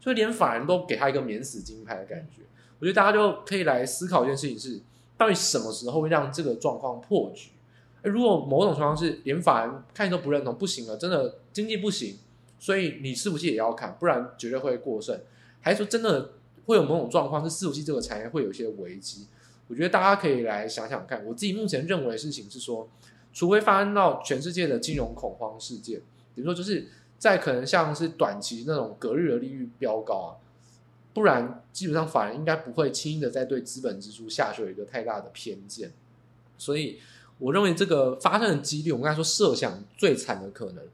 S1: 所以连法人都给他一个免死金牌的感觉。我觉得大家就可以来思考一件事情是，到底什么时候会让这个状况破局？如果某种情况是连法人看你都不认同，不行了，真的经济不行，所以你伺服器也要砍，不然绝对会过剩。还是说真的会有某种状况，是伺服器这个产业会有一些危机？我觉得大家可以来想想看。我自己目前认为的事情是说，除非发生到全世界的金融恐慌事件，比如说就是在可能像是短期那种隔日的利率飙高啊，不然基本上法人应该不会轻易的再对资本支出下去有一个太大的偏见。所以我认为这个发生的几率，我们刚才说设想最惨的可能，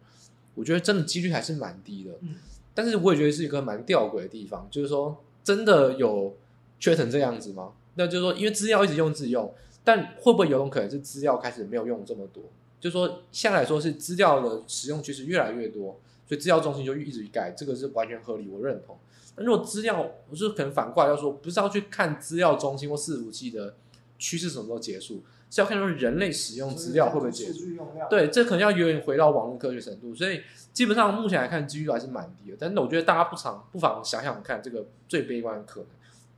S1: 我觉得真的几率还是蛮低的。嗯但是我也觉得是一个蛮吊诡的地方，就是说真的有缺成这样子吗？那就是说，因为资料一直用自己用，但会不会有种可能是资料开始没有用这么多？就是说，现在来说是资料的使用趋势越来越多，所以资料中心就一直改，这个是完全合理，我认同。那如果资料，我就可能反过来要说，不是要去看资料中心或伺服器的趋势什么时候结束，是要看说人类使用资料会不会结束。对，这可能要远远回到网络科学程度，所以。基本上目前来看，几率还是蛮低的。但是我觉得大家不常不妨想想看，这个最悲观的可能，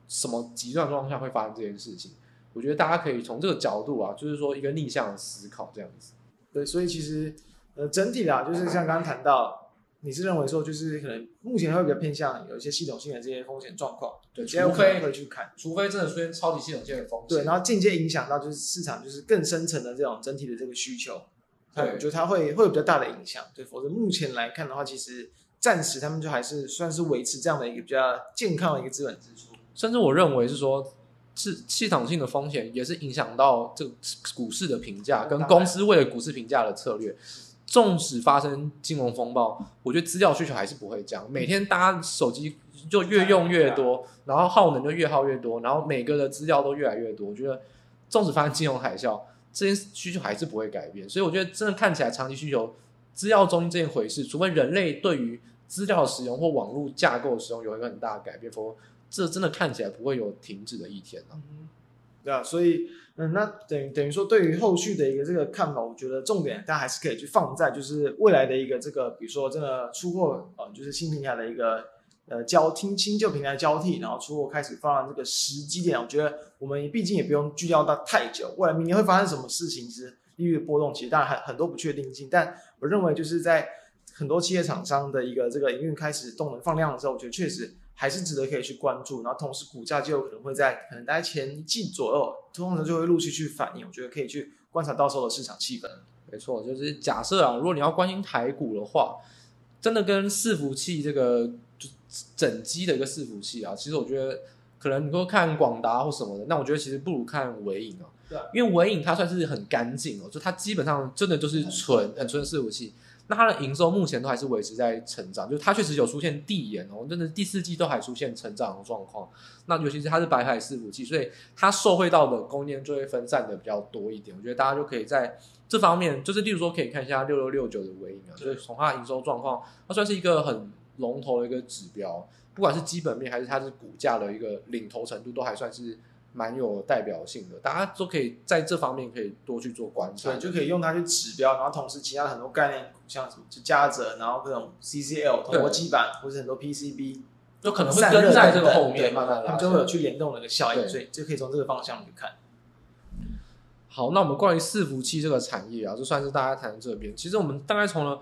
S1: 什么极端状况下会发生这件事情？我觉得大家可以从这个角度啊，就是说一个逆向的思考这样子。
S2: 对，所以其实呃整体啦，就是像刚刚谈到，你是认为说就是可能目前会比较偏向有一些系统性的这些风险状况，对，除非会去看，
S1: 除非真的出现超级系统性的风险，
S2: 对，然后间接影响到就是市场就是更深层的这种整体的这个需求。对，我觉得它会会有比较大的影响，对，否则目前来看的话，其实暂时他们就还是算是维持这样的一个比较健康的一个资本支出。
S1: 甚至我认为是说，是系统性的风险也是影响到这个股市的评价，跟公司为了股市评价的策略。纵使发生金融风暴，我觉得资料需求还是不会降。每天大家手机就越用越多，然后耗能就越耗越多，然后每个的资料都越来越多。我觉得，纵使发生金融海啸。这些需求还是不会改变，所以我觉得真的看起来长期需求资料中心这件回事，除非人类对于资料使用或网络架构使用有一个很大的改变，否则这真的看起来不会有停止的一天啊。
S2: 嗯，对啊，所以嗯，那等于等于说，对于后续的一个这个看法，我觉得重点大家还是可以去放在就是未来的一个这个，比如说真的出货啊，就是新平台的一个。呃，交听新旧平台交替，然后出货开始放这个时机点，我觉得我们毕竟也不用聚焦到太久。未来明年会发生什么事情？其实利率的波动其实当然很很多不确定性，但我认为就是在很多企业厂商的一个这个营运开始动能放量的时候，我觉得确实还是值得可以去关注。然后同时股价就有可能会在可能大概前一季左右，通常就会陆续去反应。我觉得可以去观察到时候的市场气氛。
S1: 没错，就是假设啊，如果你要关心台股的话，真的跟伺服器这个。整机的一个伺服器啊，其实我觉得可能你说看广达或什么的，那我觉得其实不如看伟影啊，对，因为纬颖它算是很干净哦，就它基本上真的就是纯很纯的伺服器，那它的营收目前都还是维持在成长，就它确实有出现递延哦，真的第四季都还出现成长的状况。那尤其是它是白海伺服器，所以它受惠到的供应链就会分散的比较多一点。我觉得大家就可以在这方面，就是例如说可以看一下六六六九的尾影啊，就是从它的营收状况，它算是一个很龙头的一个指标，不管是基本面还是它是股价的一个领头程度，都还算是。蛮有代表性的，大家都可以在这方面可以多去做观察，
S2: 对，就可以用它去指标，然后同时其他很多概念股，像什么就嘉泽，然后各种 CCL 铜箔基板或者很多 PCB，
S1: 有可能会跟在这个后面，
S2: 对
S1: 慢慢
S2: 他们就会有去联动的一个效应，所以就可以从这个方向去看。
S1: 好，那我们关于伺服器这个产业啊，就算是大家谈这边，其实我们大概从了。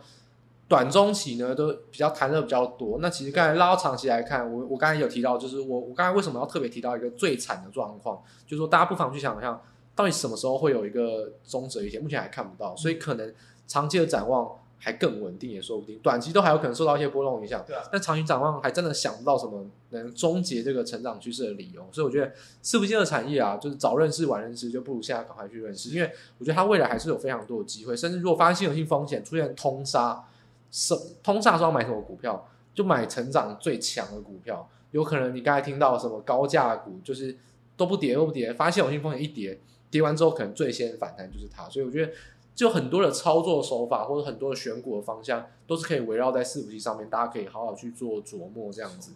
S1: 短中期呢都比较谈的比较多，那其实刚才拉到长期来看，我我刚才有提到，就是我我刚才为什么要特别提到一个最惨的状况，就是说大家不妨去想想，到底什么时候会有一个终止一天，目前还看不到，所以可能长期的展望还更稳定也说不定，短期都还有可能受到一些波动影响，对啊，但长期展望还真的想不到什么能终结这个成长趋势的理由，所以我觉得四不接的产业啊，就是早认识晚认识，就不如现在赶快去认识，因为我觉得它未来还是有非常多的机会，甚至如果发生系统性风险出现通杀。什通杀时候买什么股票，就买成长最强的股票。有可能你刚才听到什么高价股，就是都不跌都不跌，发现有性风险一跌，跌完之后可能最先反弹就是它。所以我觉得，就很多的操作手法或者很多的选股的方向，都是可以围绕在伺服器上面，大家可以好好去做琢磨这样子。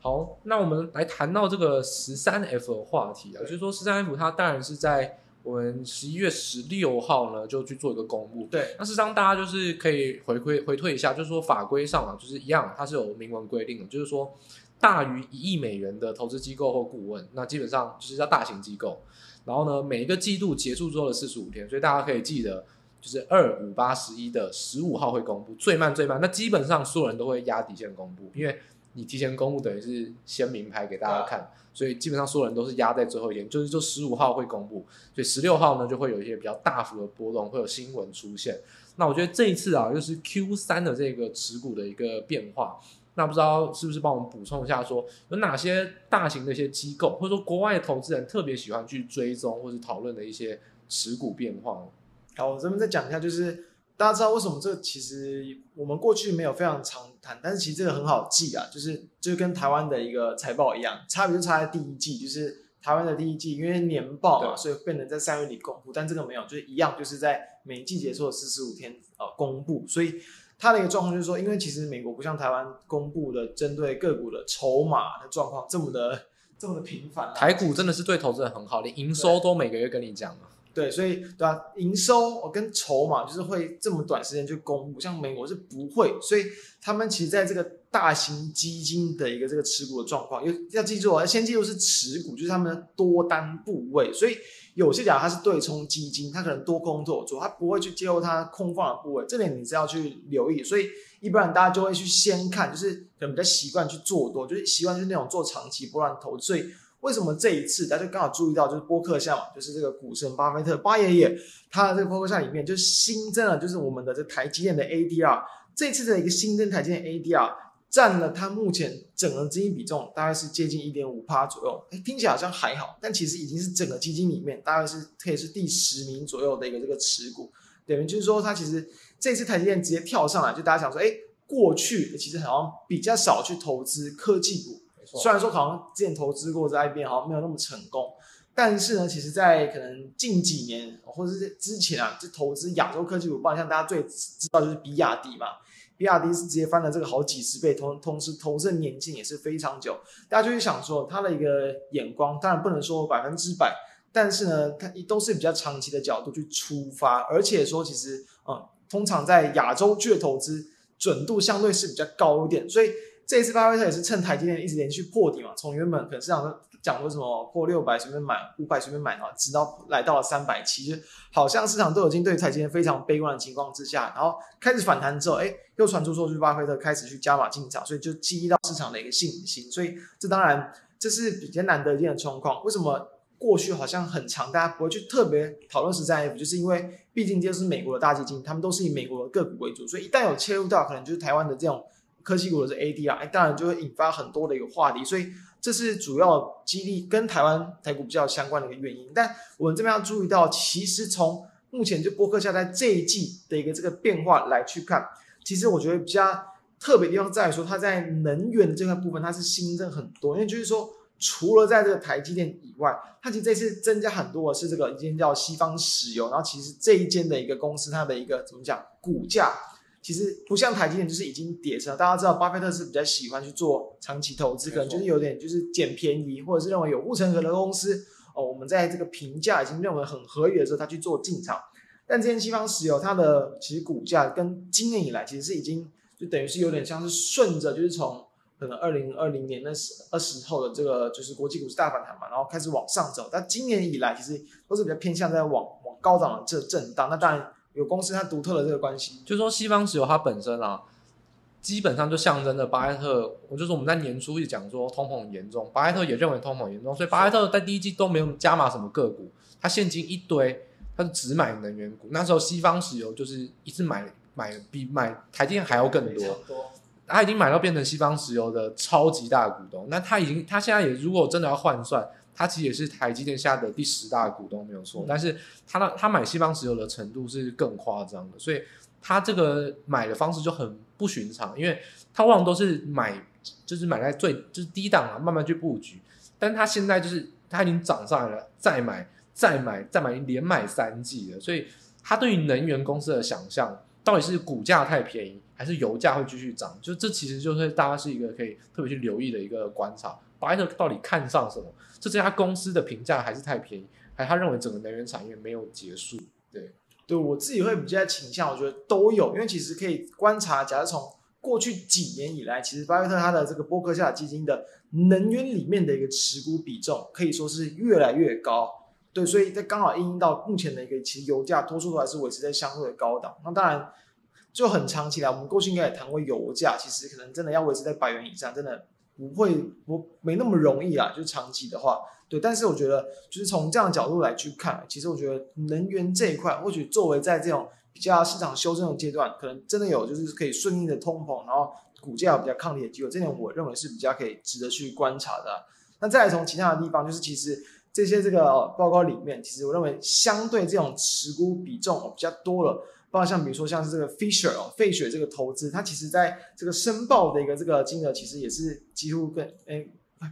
S1: 好，那我们来谈到这个十三 F 的话题啊，就是说十三 F 它当然是在。我们十一月十六号呢，就去做一个公布。对，那事实上大家就是可以回归回退一下，就是说法规上啊，就是一样，它是有明文规定的，就是说大于一亿美元的投资机构或顾问，那基本上就是叫大型机构。然后呢，每一个季度结束之后的四十五天，所以大家可以记得，就是二五八十一的十五号会公布，最慢最慢。那基本上所有人都会压底线公布，因为你提前公布等于是先明牌给大家看。所以基本上所有人都是压在最后一天，就是就十五号会公布，所以十六号呢就会有一些比较大幅的波动，会有新闻出现。那我觉得这一次啊，又是 Q 三的这个持股的一个变化。那不知道是不是帮我们补充一下说，说有哪些大型的一些机构，或者说国外的投资人特别喜欢去追踪或者讨论的一些持股变化？
S2: 好，我这边再讲一下，就是。大家知道为什么这个其实我们过去没有非常常谈，但是其实这个很好记啊，就是就是跟台湾的一个财报一样，差别就差在第一季，就是台湾的第一季因为年报嘛，所以变成在三月底公布，但这个没有，就是一样，就是在每一季结束的四十五天呃公布，所以它的一个状况就是说，因为其实美国不像台湾公布的针对个股的筹码的状况这么的这么的频繁，
S1: 台股真的是对投资人很好，连营收都每个月跟你讲了。
S2: 对，所以对啊，营收跟筹码就是会这么短时间就公布，像美国是不会，所以他们其实在这个大型基金的一个这个持股的状况，要要记住啊，先记住是持股，就是他们的多单部位，所以有些讲它是对冲基金，它可能多空都有做，它不会去介入它空方的部位，这点你是要去留意，所以一般大家就会去先看，就是可能比较习惯去做多，就是习惯就是那种做长期波段投资，所以。为什么这一次大家刚好注意到，就是波克夏嘛，就是这个股神巴菲特巴爷爷，他的这个波克夏里面就新增了，就是我们的这台积电的 ADR，这次的一个新增台积电 ADR 占了它目前整个基金比重大概是接近一点五趴左右，哎，听起来好像还好，但其实已经是整个基金里面大概是可以是第十名左右的一个这个持股，等于就是说它其实这次台积电直接跳上来，就大家想说，哎，过去其实好像比较少去投资科技股。虽然说好像之前投资过在 IBM 好像没有那么成功，但是呢，其实，在可能近几年或者是之前啊，就投资亚洲科技股，包括像大家最知道就是比亚迪嘛，比亚迪是直接翻了这个好几十倍，同同时投资的年限也是非常久，大家就会想说，他的一个眼光当然不能说百分之百，但是呢，他都是比较长期的角度去出发，而且说其实，嗯，通常在亚洲区的投资准度相对是比较高一点，所以。这一次巴菲特也是趁台积电一直连续破底嘛，从原本可能市场上讲说什么破六百随便买，五百随便买啊，直到来到了三百七，就好像市场都已经对台积电非常悲观的情况之下，然后开始反弹之后，哎，又传出说是巴菲特开始去加码进场，所以就激励到市场的一个信心，所以这当然这是比较难得一见的状况。为什么过去好像很长，大家不会去特别讨论实战 F，就是因为毕竟这是美国的大基金，他们都是以美国的个股为主，所以一旦有切入到，可能就是台湾的这种。科技股的是 ADR，哎，当然就会引发很多的一个话题，所以这是主要激励跟台湾台股比较相关的一个原因。但我们这边要注意到，其实从目前就波克夏在这一季的一个这个变化来去看，其实我觉得比较特别的地方在于说，它在能源的这块部分它是新增很多，因为就是说。除了在这个台积电以外，它其实这次增加很多的是这个一间叫西方石油，然后其实这一间的一个公司，它的一个怎么讲，股价其实不像台积电，就是已经跌升了。大家知道，巴菲特是比较喜欢去做长期投资，可能就是有点就是捡便宜，或者是认为有护城河的公司哦，我们在这个评价已经认为很合理的时候，他去做进场。但这间西方石油，它的其实股价跟今年以来其实是已经就等于是有点像是顺着，就是从。可能二零二零年那时二十后的这个就是国际股市大反弹嘛，然后开始往上走。但今年以来其实都是比较偏向在往往高档的这震荡。那当然有公司它独特的这个关系，
S1: 就是说西方石油它本身啊，基本上就象征着巴菲特。我就说我们在年初一直讲说通膨严重，巴菲特也认为通膨严重，所以巴菲特在第一季都没有加码什么个股，他现金一堆，他就只买能源股。那时候西方石油就是一次买买比买台积电还要更多。他已经买到变成西方石油的超级大股东，那他已经他现在也如果真的要换算，他其实也是台积电下的第十大股东没有错，嗯、但是他的他买西方石油的程度是更夸张的，所以他这个买的方式就很不寻常，因为他往往都是买就是买在最就是低档啊，慢慢去布局，但是他现在就是他已经涨上来了，再买再买再买，连买三季了，所以他对于能源公司的想象到底是股价太便宜，还是油价会继续涨，就这其实就是大家是一个可以特别去留意的一个观察。巴菲特到底看上什么？这家公司的评价还是太便宜，还是他认为整个能源产业没有结束？对，
S2: 对我自己会比较倾向，我觉得都有，因为其实可以观察，假如从过去几年以来，其实巴菲特他的这个波克夏基金的能源里面的一个持股比重可以说是越来越高。对，所以这刚好应用到目前的一个其实油价多数都还是维持在相对的高档。那当然。就很长期来，我们过去应该也谈过，油价其实可能真的要维持在百元以上，真的不会不没那么容易啊。就是长期的话，对。但是我觉得，就是从这样的角度来去看，其实我觉得能源这一块，或许作为在这种比较市场修正的阶段，可能真的有就是可以顺应的通膨，然后股价比较抗跌的机会，这点我认为是比较可以值得去观察的。那再从其他的地方，就是其实这些这个报告里面，其实我认为相对这种持股比重比较多了。包括像比如说像是这个 Fisher 哦，费雪这个投资，它其实在这个申报的一个这个金额，其实也是几乎跟诶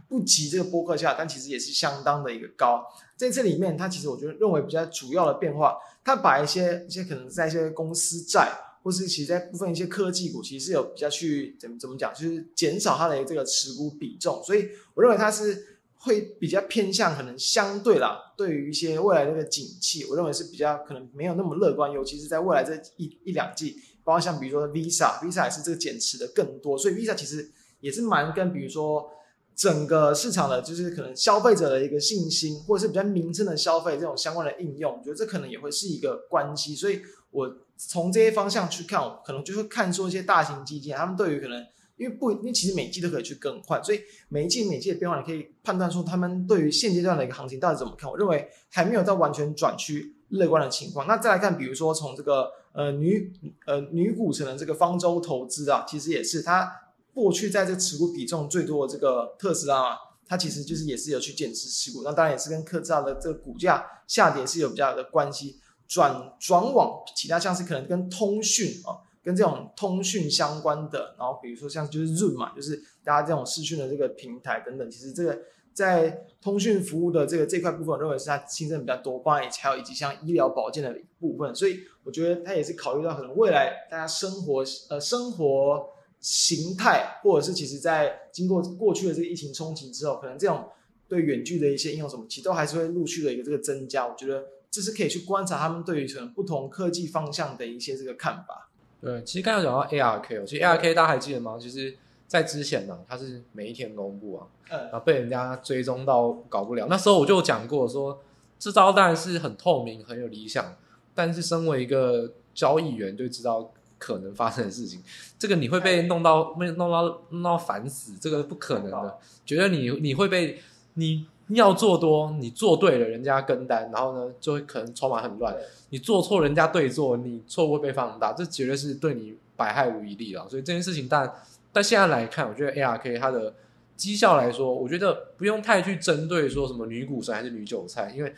S2: 不及这个波克夏，但其实也是相当的一个高。在这里面，它其实我觉得认为比较主要的变化，它把一些一些可能在一些公司债，或是其实在部分一些科技股，其实是有比较去怎么怎么讲，就是减少它的这个持股比重。所以我认为它是。会比较偏向可能相对啦，对于一些未来这个景气，我认为是比较可能没有那么乐观，尤其是在未来这一一两季，包括像比如说 Visa，Visa 也是这个减持的更多，所以 Visa 其实也是蛮跟比如说整个市场的，就是可能消费者的一个信心，或者是比较民生的消费这种相关的应用，我觉得这可能也会是一个关系，所以我从这些方向去看，可能就会看出一些大型基金，他们对于可能。因为不，因为其实每季都可以去更换，所以每一季每季的变化，你可以判断出他们对于现阶段的一个行情到底怎么看。我认为还没有到完全转趋乐观的情况。那再来看，比如说从这个呃女呃女股神的这个方舟投资啊，其实也是它过去在这持股比重最多的这个特斯拉嘛，它其实就是也是有去减持持股。那当然也是跟特斯拉的这个股价下跌是有比较的关系。转转往其他像是可能跟通讯啊。跟这种通讯相关的，然后比如说像就是 Zoom 嘛，就是大家这种视讯的这个平台等等，其实这个在通讯服务的这个这块部分，我认为是它新增比较多，包含还有以及像医疗保健的一部分，所以我觉得它也是考虑到可能未来大家生活呃生活形态，或者是其实在经过过去的这个疫情冲击之后，可能这种对远距的一些应用什么，其实都还是会陆续的一个这个增加。我觉得这是可以去观察他们对于可能不同科技方向的一些这个看法。
S1: 对，其实刚才讲到 ARK 哦，其实 ARK 大家还记得吗？就是，在之前呢，它是每一天公布啊，然后被人家追踪到搞不了。那时候我就讲过说，这招当然是很透明、很有理想，但是身为一个交易员，就知道可能发生的事情，这个你会被弄到被弄到弄到烦死，这个不可能的。觉得你你会被你。要做多，你做对了，人家跟单，然后呢，就会可能筹码很乱。你做错，人家对做，你错误会被放大，这绝对是对你百害无一利了。所以这件事情，但但现在来看，我觉得 ARK 它的绩效来说，我觉得不用太去针对说什么女股神还是女韭菜，因为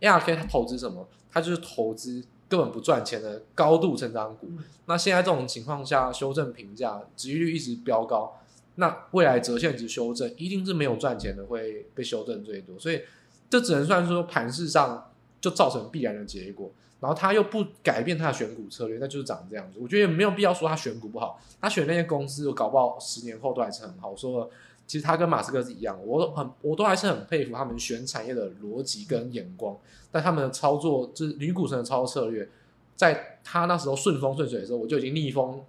S1: ARK 它投资什么，它就是投资根本不赚钱的高度成长股。
S2: 嗯、
S1: 那现在这种情况下，修正评价，殖利率一直飙高，那未来折现值修正一定是没有赚钱的会被修正最多。所以这只能算说盘势上就造成必然的结果。然后他又不改变他的选股策略，那就是长这样子。我觉得也没有必要说他选股不好，他选那些公司，我搞不好十年后都还是很好。说，其实他跟马斯克是一样，我很，我都还是很佩服他们选产业的逻辑跟眼光。但他们的操作，就是女股神的操作策略，在他那时候顺风顺水的时候，我就已经逆风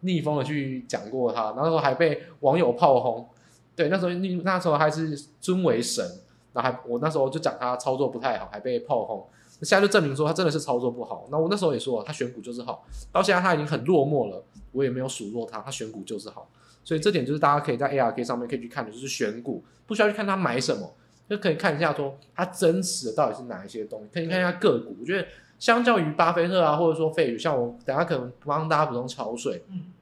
S1: 逆风的去讲过他，那时候还被网友炮轰。对，那时候那那时候还是尊为神，然后还我那时候就讲他操作不太好，还被炮轰。那现在就证明说他真的是操作不好。那我那时候也说，他选股就是好。到现在他已经很落寞了，我也没有数落他，他选股就是好。所以这点就是大家可以在 ARK 上面可以去看的，就是选股不需要去看他买什么，就可以看一下说他真实的到底是哪一些东西，可以看一下个股。我觉得相较于巴菲特啊，或者说费宇，像我等下可能帮大家补充潮水，嗯，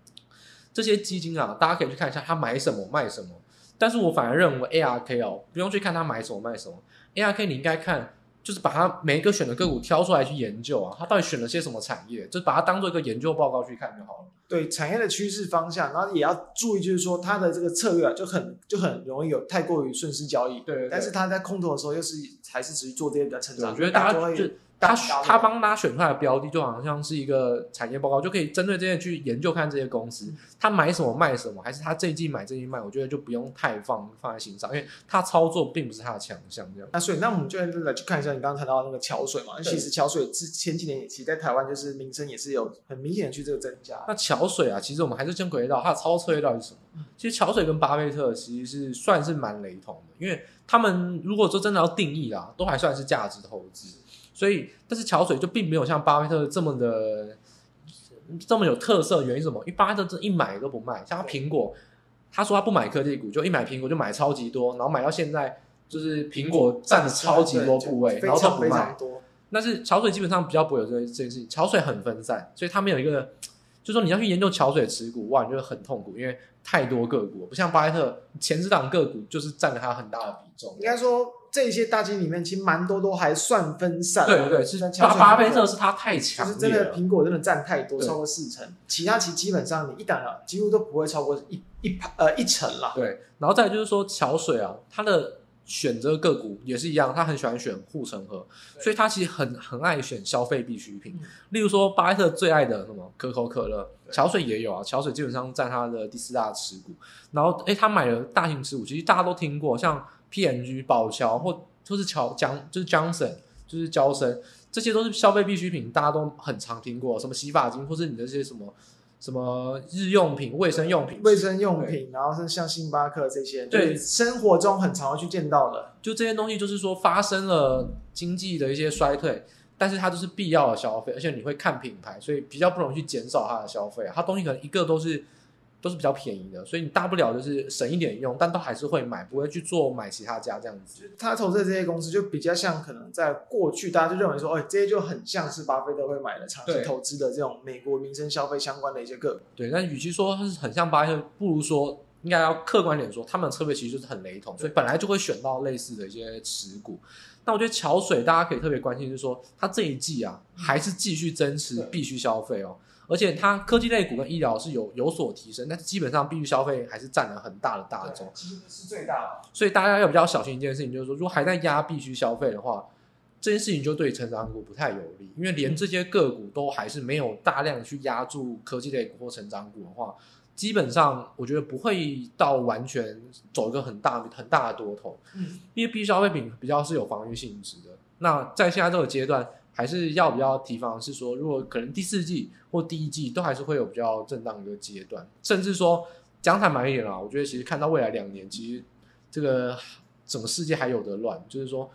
S1: 这些基金啊，大家可以去看一下他买什么卖什么。但是我反而认为 ARK 哦，不用去看他买什么卖什么，ARK 你应该看。就是把它每一个选的个股挑出来去研究啊，他到底选了些什么产业，就把它当做一个研究报告去看就好了。
S2: 对产业的趋势方向，然后也要注意，就是说它的这个策略啊，就很就很容易有太过于顺势交易。
S1: 对，对，对，但
S2: 是他在空头的时候，又是还是持续做这些比较成长。
S1: 我觉得大家就。他他帮大家选出来的标的，就好像是一个产业报告，就可以针对这些去研究看这些公司，他买什么卖什么，还是他这一季买这一季卖，我觉得就不用太放放在心上，因为他操作并不是他的强项。这样。
S2: 那所以，那我们就来去看一下你刚刚谈到的那个桥水嘛。其实桥水之前几年也其实在台湾就是名声也是有很明显的去这个增加。
S1: 那桥水啊，其实我们还是先回到它的操作策略到底是什么？其实桥水跟巴菲特其实是算是蛮雷同的，因为他们如果说真的要定义啦，都还算是价值投资。所以，但是桥水就并没有像巴菲特这么的这么有特色。原因是什么？因为巴菲特这一买都不卖，像他苹果，他说他不买科技股，就一买苹果就买超级多，然后买到现在就是苹果占了超级多部位，然后都不卖。但是桥水基本上比较不会有这这件事情，桥水很分散，所以他们有一个，就是说你要去研究桥水持股，哇，你就很痛苦，因为太多个股，不像巴菲特前十档个股就是占了他很大的比重。
S2: 应该说。这些大基金里面，其实蛮多都还算分散。
S1: 对对对，是巴巴菲特是他太强，
S2: 就是真的苹果真的占太多，超过四成。其他其实基本上你一档啊，几乎都不会超过一一呃一成啦。
S1: 对，然后再就是说桥水啊，他的选择个股也是一样，他很喜欢选护城河，所以他其实很很爱选消费必需品。例如说巴菲特最爱的什么可口可乐，桥水也有啊。桥水基本上占他的第四大持股。然后诶，他买了大型持股，其实大家都听过，像。P&G 宝桥或或是乔江就是 Johnson 就是娇生，这些都是消费必需品，大家都很常听过。什么洗发精，或是你的这些什么什么日用品、卫生用品、
S2: 卫生用品，然后是像星巴克这些，对，生活中很常会去见到的。
S1: 就这些东西，就是说发生了经济的一些衰退，但是它都是必要的消费，而且你会看品牌，所以比较不容易去减少它的消费。它东西可能一个都是。都是比较便宜的，所以你大不了就是省一点用，但都还是会买，不会去做买其他家这样子。
S2: 他投资的这些公司就比较像，可能在过去大家就认为说，哎，这些就很像是巴菲特会买的长期投资的这种美国民生消费相关的一些个股。
S1: 对，但与其说它是很像巴菲特，不如说应该要客观点说，他们的策略其实就是很雷同，所以本来就会选到类似的一些持股。那我觉得桥水大家可以特别关心，就是说它这一季啊，还是继续增持必须消费哦。而且它科技类股跟医疗是有有所提升，但是基本上必须消费还是占了很大的大宗，
S2: 其实是最大的。
S1: 所以大家要比较小心一件事情，就是说，如果还在压必须消费的话，这件事情就对成长股不太有利，因为连这些个股都还是没有大量去压住科技类股或成长股的话，基本上我觉得不会到完全走一个很大很大的多头。嗯，因为必须消费品比较是有防御性质的。那在现在这个阶段。还是要比较提防是说，如果可能第四季或第一季都还是会有比较震荡的一个阶段，甚至说讲坦白一点啊，我觉得其实看到未来两年，其实这个整个世界还有的乱，就是说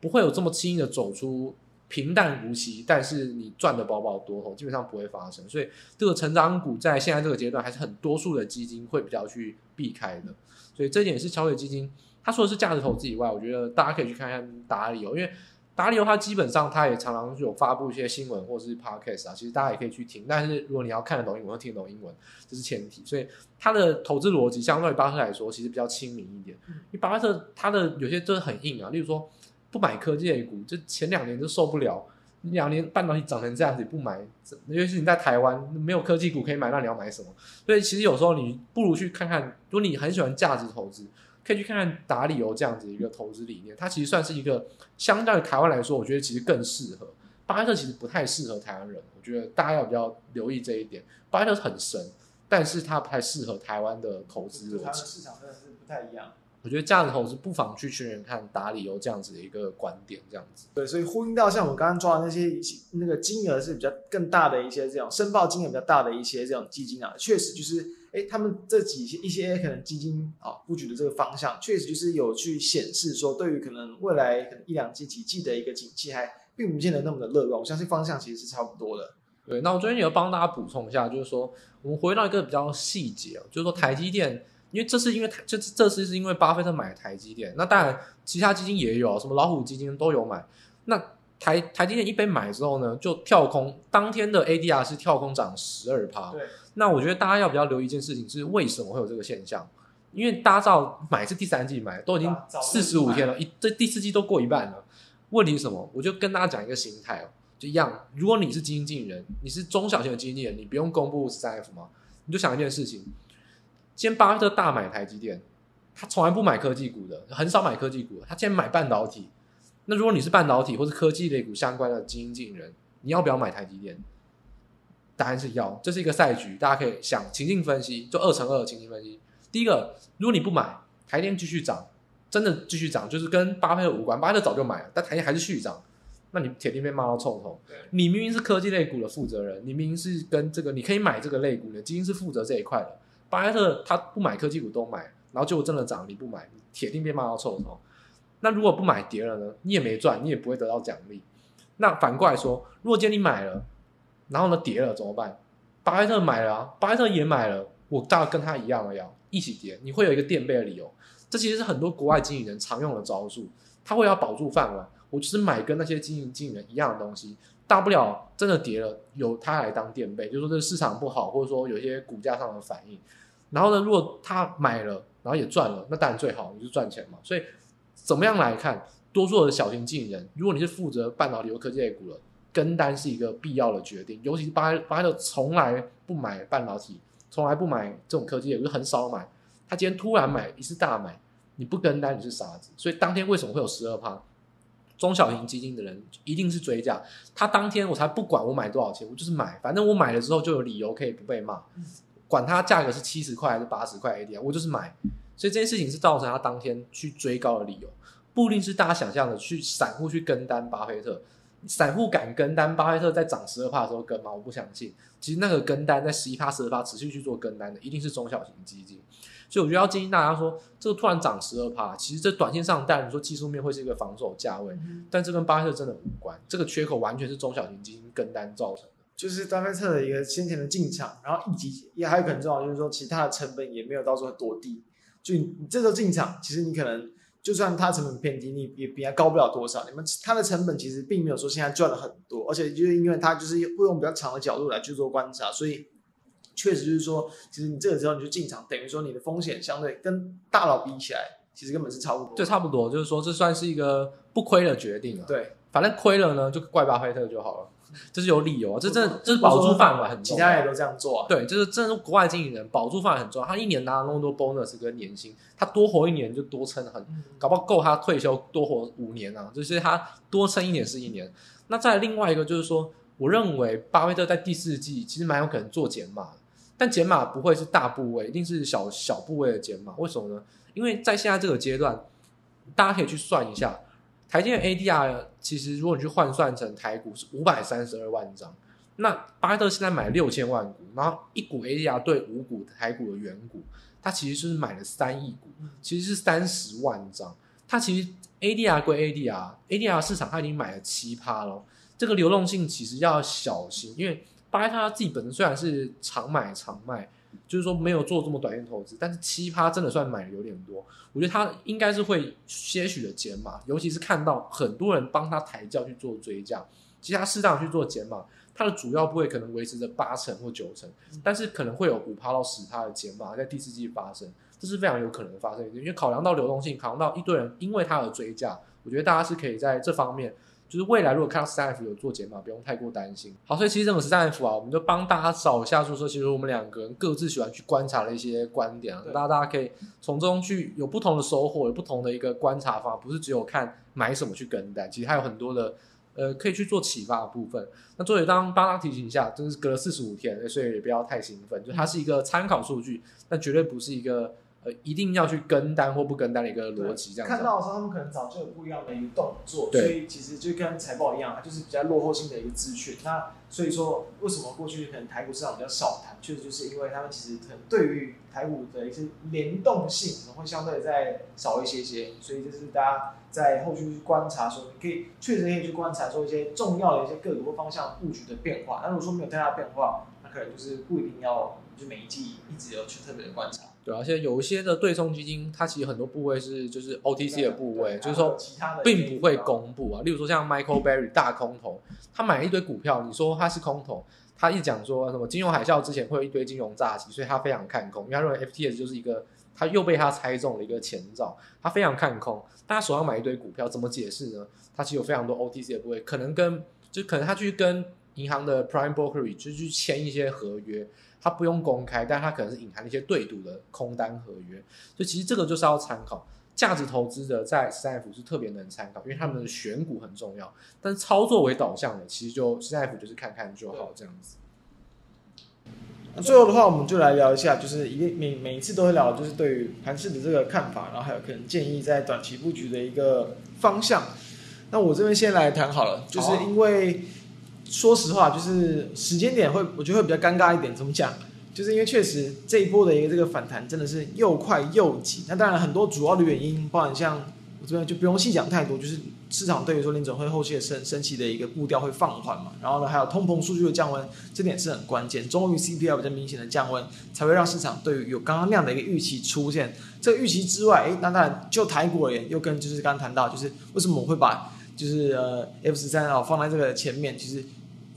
S1: 不会有这么轻易的走出平淡无奇，但是你赚的饱饱多头，基本上不会发生。所以这个成长股在现在这个阶段，还是很多数的基金会比较去避开的。所以这一点是桥水基金，他说的是价值投资以外，我觉得大家可以去看看答理由，因为。达利欧他基本上他也常常有发布一些新闻或是 podcast 啊，其实大家也可以去听。但是如果你要看得懂英文，或听得懂英文，这是前提。所以他的投资逻辑相对于巴菲特来说，其实比较亲民一点。因为巴菲特他的有些真的很硬啊，例如说不买科技类股，就前两年就受不了。两年半导体涨成这样子，你不买，尤其是你在台湾没有科技股可以买，那你要买什么？所以其实有时候你不如去看看，如果你很喜欢价值投资，可以去看看达理欧这样子一个投资理念，它其实算是一个相对于台湾来说，我觉得其实更适合。巴菲特其实不太适合台湾人，我觉得大家要比较留意这一点。巴菲特很神，但是他不太适合台湾的投资逻辑。
S2: 市场真的是不太一样。
S1: 我觉得价值投资不妨去确认看达理欧这样子的一个观点，这样子。
S2: 对，所以呼应到像我们刚刚抓的那些那个金额是比较更大的一些这种申报金额比较大的一些这种基金啊，确实就是，哎，他们这几些一些可能基金啊布局的这个方向，确实就是有去显示说，对于可能未来可能一两季几季的一个景气，还并不见得那么的乐观。我相信方向其实是差不多的。
S1: 对，那我这边也要帮大家补充一下，就是说我们回到一个比较细节，就是说台积电。因为这是因为台，这这次是因为巴菲特买台积电，那当然其他基金也有，什么老虎基金都有买。那台台积电一被买之后呢，就跳空，当天的 ADR 是跳空涨十二趴。
S2: 对。
S1: 那我觉得大家要比较留意一件事情，是为什么会有这个现象？因为大家知道买是第三季买，都已经四十五天了，一这第四季都过一半了。问题是什么？我就跟大家讲一个心态哦，就一样。如果你是基金经理人，你是中小型的基金经理人，你不用公布三 F 吗？你就想一件事情。今天巴菲特大买台积电，他从来不买科技股的，很少买科技股。他今天买半导体，那如果你是半导体或是科技类股相关的基金经理人，你要不要买台积电？答案是要。这是一个赛局，大家可以想情境分析，就二乘二的情境分析。第一个，如果你不买，台积电继续涨，真的继续涨，就是跟巴菲特无关，巴菲特早就买了，但台积电还是续涨，那你铁定被骂到臭头。你明明是科技类股的负责人，你明明是跟这个你可以买这个类股的基金是负责这一块的。巴菲特他不买科技股都买，然后结果真的涨，你不买，铁定被骂到臭头。那如果不买跌了呢？你也没赚，你也不会得到奖励。那反过来说，如果今天你买了，然后呢跌了怎么办？巴菲特买了啊，巴菲特也买了，我大概跟他一样的要一起跌，你会有一个垫背的理由。这其实是很多国外经理人常用的招数，他会要保住饭碗，我就是买跟那些经营经理人一样的东西。大不了真的跌了，由他来当垫背，就是说这市场不好，或者说有一些股价上的反应。然后呢，如果他买了，然后也赚了，那当然最好，你就赚钱嘛。所以怎么样来看，多数的小型经理人，如果你是负责半导体和科技类股的，跟单是一个必要的决定。尤其是巴巴菲特从来不买半导体，从来不买这种科技类股，就很少买。他今天突然买一次大买，你不跟单你是傻子。所以当天为什么会有十二趴？中小型基金的人一定是追价，他当天我才不管我买多少钱，我就是买，反正我买了之后就有理由可以不被骂，管他价格是七十块还是八十块 ADR，我就是买，所以这件事情是造成他当天去追高的理由，不一定是大家想象的去散户去跟单巴菲特，散户敢跟单巴菲特在涨十二趴的时候跟吗？我不相信，其实那个跟单在十一趴十二趴持续去做跟单的，一定是中小型基金。所以我觉得要建议大家说，这个突然涨十二趴，其实这短线上当然说技术面会是一个防守价位，嗯、但这跟巴菲特真的无关，这个缺口完全是中小型基金跟单造成的。
S2: 就是巴菲特的一个先前的进场，然后以及也还有很重要，就是说其他的成本也没有到时候多低，就你这时候进场，其实你可能就算它成本偏低，你也比它高不了多少。你们它的成本其实并没有说现在赚了很多，而且就是因为它就是会用比较长的角度来去做观察，所以。确实就是说，其实你这个时候你就进场，等于说你的风险相对跟大佬比起来，其实根本是差不多。
S1: 对，差不多，就是说这算是一个不亏的决定了。
S2: 对，
S1: 反正亏了呢，就怪巴菲特就好了。这是有理由啊，这真的这是保住饭碗很重要。
S2: 其他人也都这样做啊。
S1: 对，就是真的国外经理人保住饭碗很重要。他一年拿了那么多 bonus 跟年薪，他多活一年就多撑很，搞不好够他退休多活五年啊。就是他多撑一年是一年。那再另外一个就是说，我认为巴菲特在第四季其实蛮有可能做减码的。但减码不会是大部位，一定是小小部位的减码。为什么呢？因为在现在这个阶段，大家可以去算一下，台积电 ADR 其实如果你去换算成台股是五百三十二万张，那巴菲特现在买六千万股，然后一股 ADR 对五股台股的原股，他其实就是买了三亿股，其实是三十万张。他其实 ADR 归 ADR，ADR 市场他已经买了七趴了，这个流动性其实要小心，因为。巴菲特他自己本身虽然是常买常卖，就是说没有做这么短线投资，但是七趴真的算买的有点多。我觉得他应该是会些许的减码，尤其是看到很多人帮他抬轿去做追加，其实他适当去做减码，它的主要部位可能维持着八成或九成，但是可能会有五趴到十趴的减码在第四季发生，这是非常有可能发生的，因为考量到流动性，考量到一堆人因为他而追加，我觉得大家是可以在这方面就是未来如果看到十三 F 有做减码，不用太过担心。好，所以其实这种十三 F 啊，我们就帮大家找一下，就是说其实我们两个人各自喜欢去观察的一些观点啊，大家大家可以从中去有不同的收获，有不同的一个观察方法，不是只有看买什么去跟单，其实还有很多的呃可以去做启发的部分。那作为当帮大家提醒一下，就是隔了四十五天，所以也不要太兴奋，就它是一个参考数据，但绝对不是一个。呃，一定要去跟单或不跟单的一个逻辑，这样子。
S2: 看到的时候，他们可能早就有不一样的一个动作，所以其实就跟财报一样，它就是比较落后性的一个资讯。那所以说，为什么过去可能台股市场比较少谈，确实就是因为他们其实可能对于台股的一些联动性可能会相对再少一些些。所以就是大家在后续去观察的时候，你可以确实可以去观察说一些重要的一些个股或方向布局的变化。那如果说没有太大变化，那可能就是不一定要就每一季一直有去特别的观察。
S1: 对，而且有一些的对冲基金，它其实很多部位是就是 OTC 的部位，就是说并不会公布啊。例如说像 Michael Berry 大空头，他买了一堆股票，你说他是空头，他一讲说什么金融海啸之前会有一堆金融诈欺，所以他非常看空，因为他认为 FTS 就是一个他又被他猜中了一个前兆，他非常看空。大家手上买一堆股票，怎么解释呢？他其实有非常多 OTC 的部位，可能跟就可能他去跟银行的 Prime Brokerage 就去签一些合约。它不用公开，但它可能是隐含一些对赌的空单合约，所以其实这个就是要参考。价值投资者在斯坦福是特别能参考，因为他们的选股很重要。但是操作为导向的，其实就斯坦福就是看看就好这样子。
S2: 那最后的话，我们就来聊一下，就是一每每一次都会聊，就是对于盘市的这个看法，然后还有可能建议在短期布局的一个方向。那我这边先来谈好了，就是因为。说实话，就是时间点会，我觉得会比较尴尬一点。怎么讲？就是因为确实这一波的一个这个反弹真的是又快又急。那当然很多主要的原因，包含像我这边就不用细讲太多，就是市场对于说联准会后期的升升息的一个步调会放缓嘛。然后呢，还有通膨数据的降温，这点是很关键。终于 CPI 比较明显的降温，才会让市场对于有刚刚那样的一个预期出现。这个预期之外，诶，那当然就台股而言，又跟就是刚刚谈到，就是为什么我会把就是呃 F 十三啊放在这个前面，其实。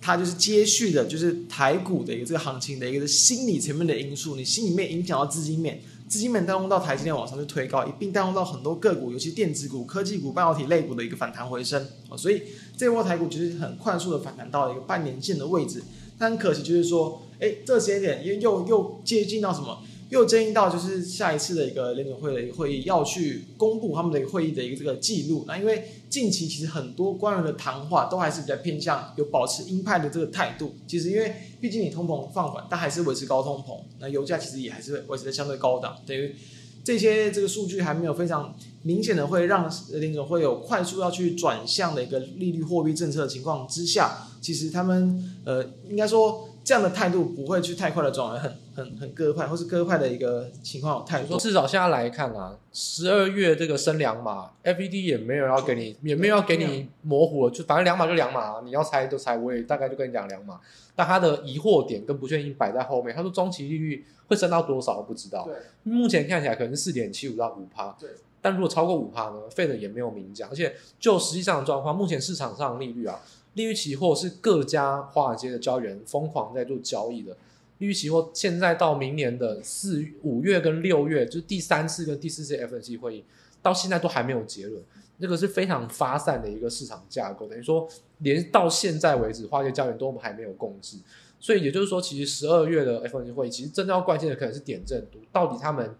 S2: 它就是接续的，就是台股的一个这个行情的一个是心理层面的因素，你心里面影响到资金面，资金面带动到台积电往上去推高，一并带动到很多个股，尤其电子股、科技股、半导体类股的一个反弹回升啊，所以这波台股其实很快速的反弹到了一个半年线的位置，但很可惜就是说，哎，这个时间点又又又接近到什么？又争议到就是下一次的一个联准会的一个会议要去公布他们的一个会议的一个这个记录。那因为近期其实很多官员的谈话都还是比较偏向有保持鹰派的这个态度。其实因为毕竟你通膨放缓，但还是维持高通膨，那油价其实也还是维持在相对高档。等于这些这个数据还没有非常明显的会让联准会有快速要去转向的一个利率货币政策的情况之下，其实他们呃应该说。这样的态度不会去太快的转为很很很割派，或是割派的一个情况太多。至
S1: 少现在来看啊，十二月这个升两码，FED 也没有要给你，也没有要给你模糊了，就反正两码就两码，你要猜就猜，我也大概就跟你讲两码。但他的疑惑点跟不确定摆在后面，他说中期利率会升到多少我不知道。目前看起来可能是四点七五到五趴。对。但如果超过五趴呢？Fed 也没有明讲，而且就实际上的状况，目前市场上的利率啊。利率期货是各家华尔街的交易员疯狂在做交易的。利率期货现在到明年的四五月跟六月，就是第三次跟第四次 FNC 会议，到现在都还没有结论。这个是非常发散的一个市场架构，等于说连到现在为止，华尔街交易员都还没有共识。所以也就是说，其实十二月的 FNC 会议，其实真正要关键的可能是点阵图，到底他们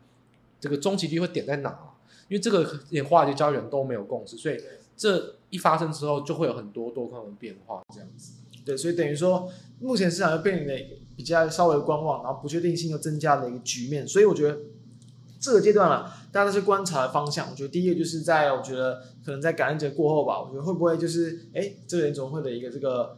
S1: 这个中期利率会点在哪？因为这个连华尔街交易员都没有共识，所以。这一发生之后，就会有很多多空的变化，这样子。
S2: 对，所以等于说，目前市场又变成了比较稍微观望，然后不确定性又增加的一个局面。所以我觉得这个阶段了，大家都是观察的方向。我觉得第一个就是在，我觉得可能在感恩节过后吧，我觉得会不会就是，哎，这个联准会的一个这个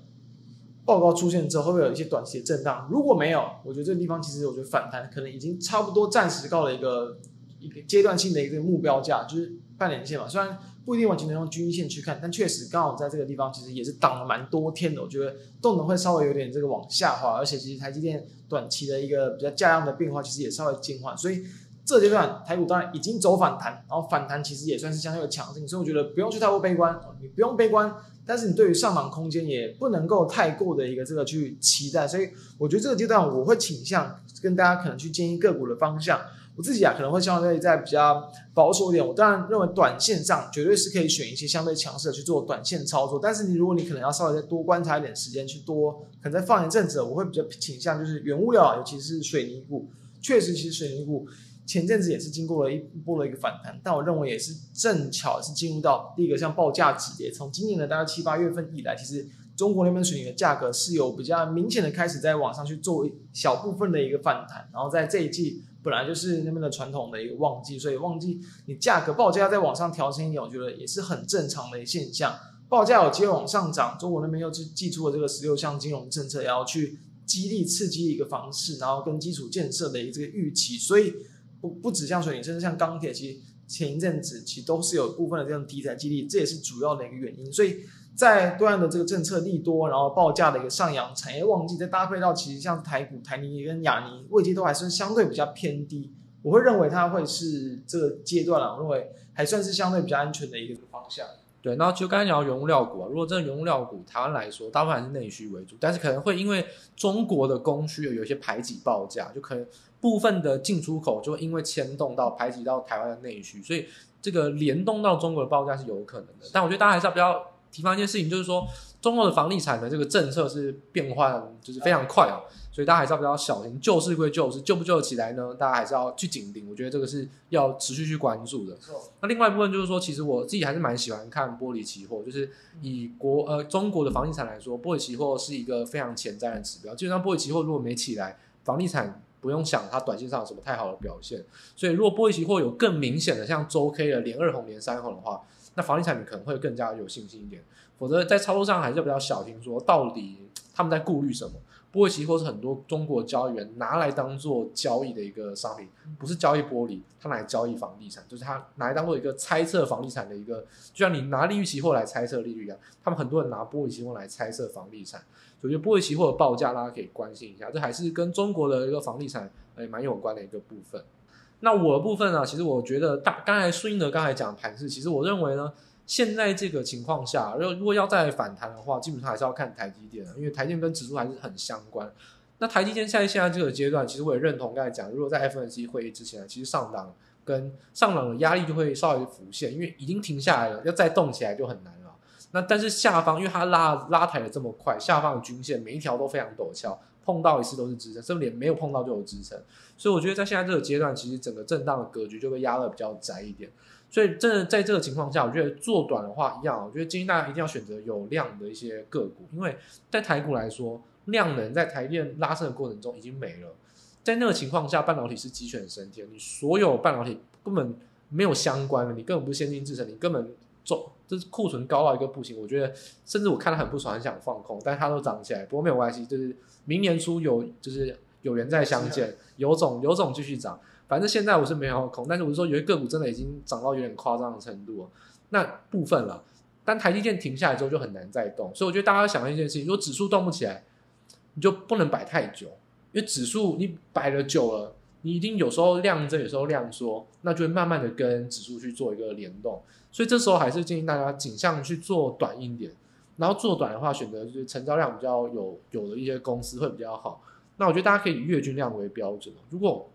S2: 报告出现之后，会不会有一些短期的震荡？如果没有，我觉得这个地方其实我觉得反弹可能已经差不多暂时告了一个一个阶段性的一个目标价，就是半年线嘛。虽然不一定完全能用均线去看，但确实刚好在这个地方，其实也是挡了蛮多天的。我觉得动能会稍微有点这个往下滑，而且其实台积电短期的一个比较价量的变化，其实也稍微减缓。所以这阶段台股当然已经走反弹，然后反弹其实也算是相对的强劲，所以我觉得不用去太过悲观，你不用悲观，但是你对于上涨空间也不能够太过的一个这个去期待。所以我觉得这个阶段我会倾向跟大家可能去建议个股的方向。我自己啊可能会相对在比较保守一点。我当然认为短线上绝对是可以选一些相对强势的去做短线操作，但是你如果你可能要稍微再多观察一点时间，去多可能再放一阵子，我会比较倾向就是原物料，尤其是水泥股，确实其实水泥股。前阵子也是经过了一波的一个反弹，但我认为也是正巧是进入到第一个像报价止跌。从今年的大概七八月份以来，其实中国那边水泥的价格是有比较明显的开始在往上去做小部分的一个反弹。然后在这一季本来就是那边的传统的一个旺季，所以旺季你价格报价再往上调升一点，我觉得也是很正常的一现象。报价有接往上涨，中国那边又是寄出了这个十六项金融政策，然后去激励刺激一个房市，然后跟基础建设的一个这个预期，所以。不不止像水泥，甚至像钢铁，其实前一阵子其实都是有部分的这种题材激励，这也是主要的一个原因。所以在对岸的这个政策利多，然后报价的一个上扬，产业旺季，再搭配到其实像台股、台泥跟亚泥位阶都还是相对比较偏低，我会认为它会是这个阶段啊，我认为还算是相对比较安全的一个方向。
S1: 对，然后就刚才讲到原物料股啊，如果真的原物料股，台湾来说，大部分还是内需为主，但是可能会因为中国的供需有一些排挤报价，就可能部分的进出口就会因为牵动到排挤到台湾的内需，所以这个联动到中国的报价是有可能的。但我觉得大家还是要不要提防一件事情，就是说中国的房地产的这个政策是变换，就是非常快啊。所以大家还是要比较小心，救市归救市，救不救得起来呢？大家还是要去紧盯。我觉得这个是要持续去关注的。那另外一部分就是说，其实我自己还是蛮喜欢看玻璃期货，就是以国呃中国的房地产来说，玻璃期货是一个非常前瞻的指标。基本上，玻璃期货如果没起来，房地产不用想它短线上有什么太好的表现。所以，如果玻璃期货有更明显的像周 K 的连二红、连三红的话，那房地产你可能会更加有信心一点。否则，在操作上还是比较小心，说到底他们在顾虑什么。玻璃期货是很多中国交易员拿来当做交易的一个商品，不是交易玻璃，他拿来交易房地产，就是他拿来当做一个猜测房地产的一个，就像你拿利率期货来猜测利率一样，他们很多人拿玻璃期货来猜测房地产，所以我觉得玻璃期货的报价大家可以关心一下，这还是跟中国的一个房地产诶蛮有关的一个部分。那我的部分呢，其实我觉得大刚才孙英德刚才讲的盘势，其实我认为呢。现在这个情况下，如果要再反弹的话，基本上还是要看台积电，因为台积电跟指数还是很相关。那台积电在现在这个阶段，其实我也认同刚才讲，如果在 FNC 会议之前，其实上档跟上档的压力就会稍微浮现，因为已经停下来了，要再动起来就很难了。那但是下方，因为它拉拉抬的这么快，下方的均线每一条都非常陡峭，碰到一次都是支撑，甚至连没有碰到就有支撑。所以我觉得在现在这个阶段，其实整个震荡的格局就会压得比较窄一点。所以，真的在这个情况下，我觉得做短的话一样，我觉得建议大家一定要选择有量的一些个股，因为在台股来说，量能在台电拉升的过程中已经没了。在那个情况下，半导体是鸡犬升天，你所有半导体根本没有相关的，你根本不是先进制程，你根本做就是库存高到一个不行。我觉得，甚至我看得很不爽，很想放空，但它都涨起来。不过没有关系，就是明年初有就是有缘再相见，有种有种继续涨。反正现在我是没有空，但是我是说有些个股真的已经涨到有点夸张的程度了，那部分了。但台积电停下来之后就很难再动，所以我觉得大家要想一件事情：如果指数动不起来，你就不能摆太久，因为指数你摆了久了，你一定有时候量增，有时候量缩，那就会慢慢的跟指数去做一个联动。所以这时候还是建议大家尽量去做短一点，然后做短的话，选择就是成交量比较有有的一些公司会比较好。那我觉得大家可以以月均量为标准，如果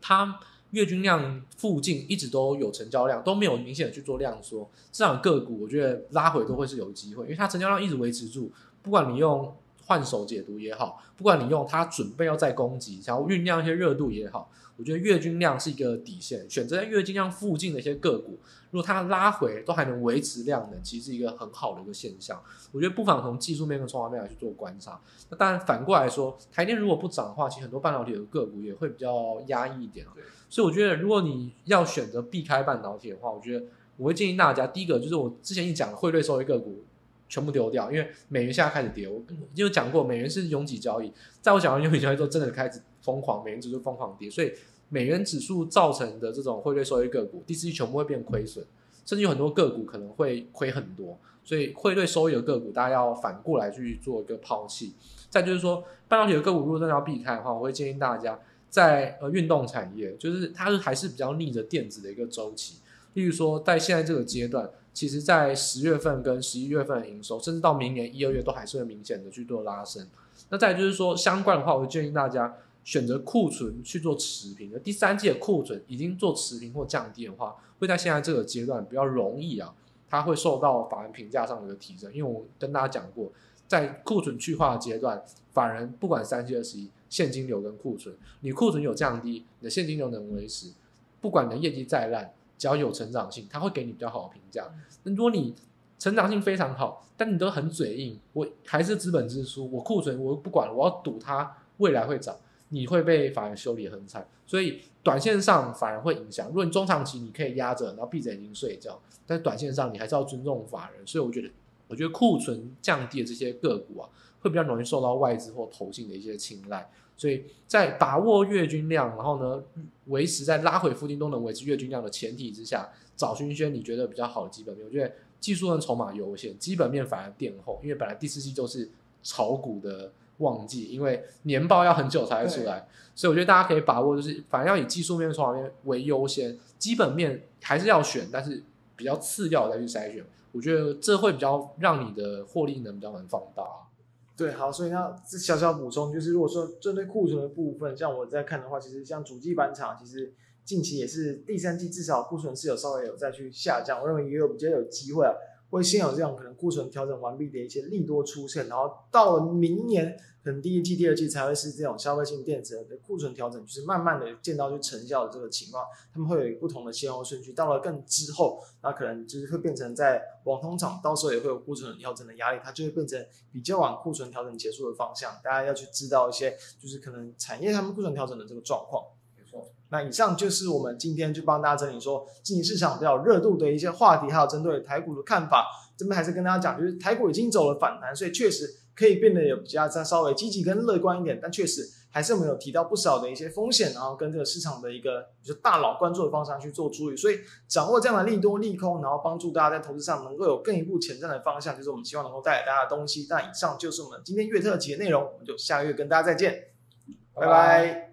S1: 它月均量附近一直都有成交量，都没有明显的去做量缩，这样个股我觉得拉回都会是有机会，因为它成交量一直维持住，不管你用换手解读也好，不管你用它准备要再攻击，想要酝酿一些热度也好。我觉得月均量是一个底线，选择在月均量附近的一些个股，如果它拉回都还能维持量能，其实是一个很好的一个现象。我觉得不妨从技术面跟筹码面来去做观察。那当然反过来说，台电如果不涨的话，其实很多半导体的个股也会比较压抑一点。所以我觉得如果你要选择避开半导体的话，我觉得我会建议大家，第一个就是我之前一讲的汇率收益个股全部丢掉，因为美元现在开始跌。我已经有讲过，美元是拥挤交易，在我讲完拥挤交易之后，真的开始。疯狂，美元指数疯狂跌，所以美元指数造成的这种汇率收益个股，第四季全部会变亏损，甚至有很多个股可能会亏很多。所以汇率收益的个股，大家要反过来去做一个抛弃。再就是说，半导体的个股如果真的要避开的话，我会建议大家在呃运动产业，就是它是还是比较逆着电子的一个周期。例如说，在现在这个阶段，其实在十月份跟十一月份的营收，甚至到明年一二月都还是会明显的去做拉升。那再就是说，相关的话，我会建议大家。选择库存去做持平，而第三季的库存已经做持平或降低的话，会在现在这个阶段比较容易啊，它会受到法人评价上的一个提升。因为我跟大家讲过，在库存去化的阶段，法人不管三七二十一，现金流跟库存，你库存有降低，你的现金流能维持，不管你的业绩再烂，只要有成长性，他会给你比较好的评价。那如果你成长性非常好，但你都很嘴硬，我还是资本支出，我库存我不管，我要赌它未来会涨。你会被法人修理很惨，所以短线上反而会影响。如果你中长期你可以压着，然后闭着眼睛睡觉，但短线上你还是要尊重法人。所以我觉得，我觉得库存降低的这些个股啊，会比较容易受到外资或投信的一些青睐。所以在把握月均量，然后呢，维持在拉回附近都能维持月均量的前提之下，找寻一些你觉得比较好的基本面。我觉得技术跟筹码优先，基本面反而垫后，因为本来第四季就是炒股的。旺季，因为年报要很久才会出来，所以我觉得大家可以把握，就是反正要以技术面、筹码面为优先，基本面还是要选，但是比较次要再去筛选。我觉得这会比较让你的获利能比较能放大。
S2: 对，好，所以那小小补充就是，如果说针对库存的部分，像我在看的话，其实像主机板厂，其实近期也是第三季至少库存是有稍微有再去下降，我认为也有比较有机会啊。会先有这样可能库存调整完毕的一些利多出现，然后到了明年可能第一季、第二季才会是这种消费性电子的库存调整，就是慢慢的见到就成效的这个情况，他们会有不同的先后顺序。到了更之后，那可能就是会变成在网通厂，到时候也会有库存调整的压力，它就会变成比较晚库存调整结束的方向。大家要去知道一些，就是可能产业他们库存调整的这个状况。那以上就是我们今天就帮大家整理说，近期市场比较热度的一些话题，还有针对台股的看法。这边还是跟大家讲，就是台股已经走了反弹，所以确实可以变得有比较再稍微积极跟乐观一点。但确实还是我们有提到不少的一些风险，然后跟这个市场的一个就是大佬关注的方向去做注意。所以掌握这样的利多利空，然后帮助大家在投资上能够有更一步前瞻的方向，就是我们希望能够带给大家的东西。那以上就是我们今天月特辑的内容，我们就下个月跟大家再见，拜拜。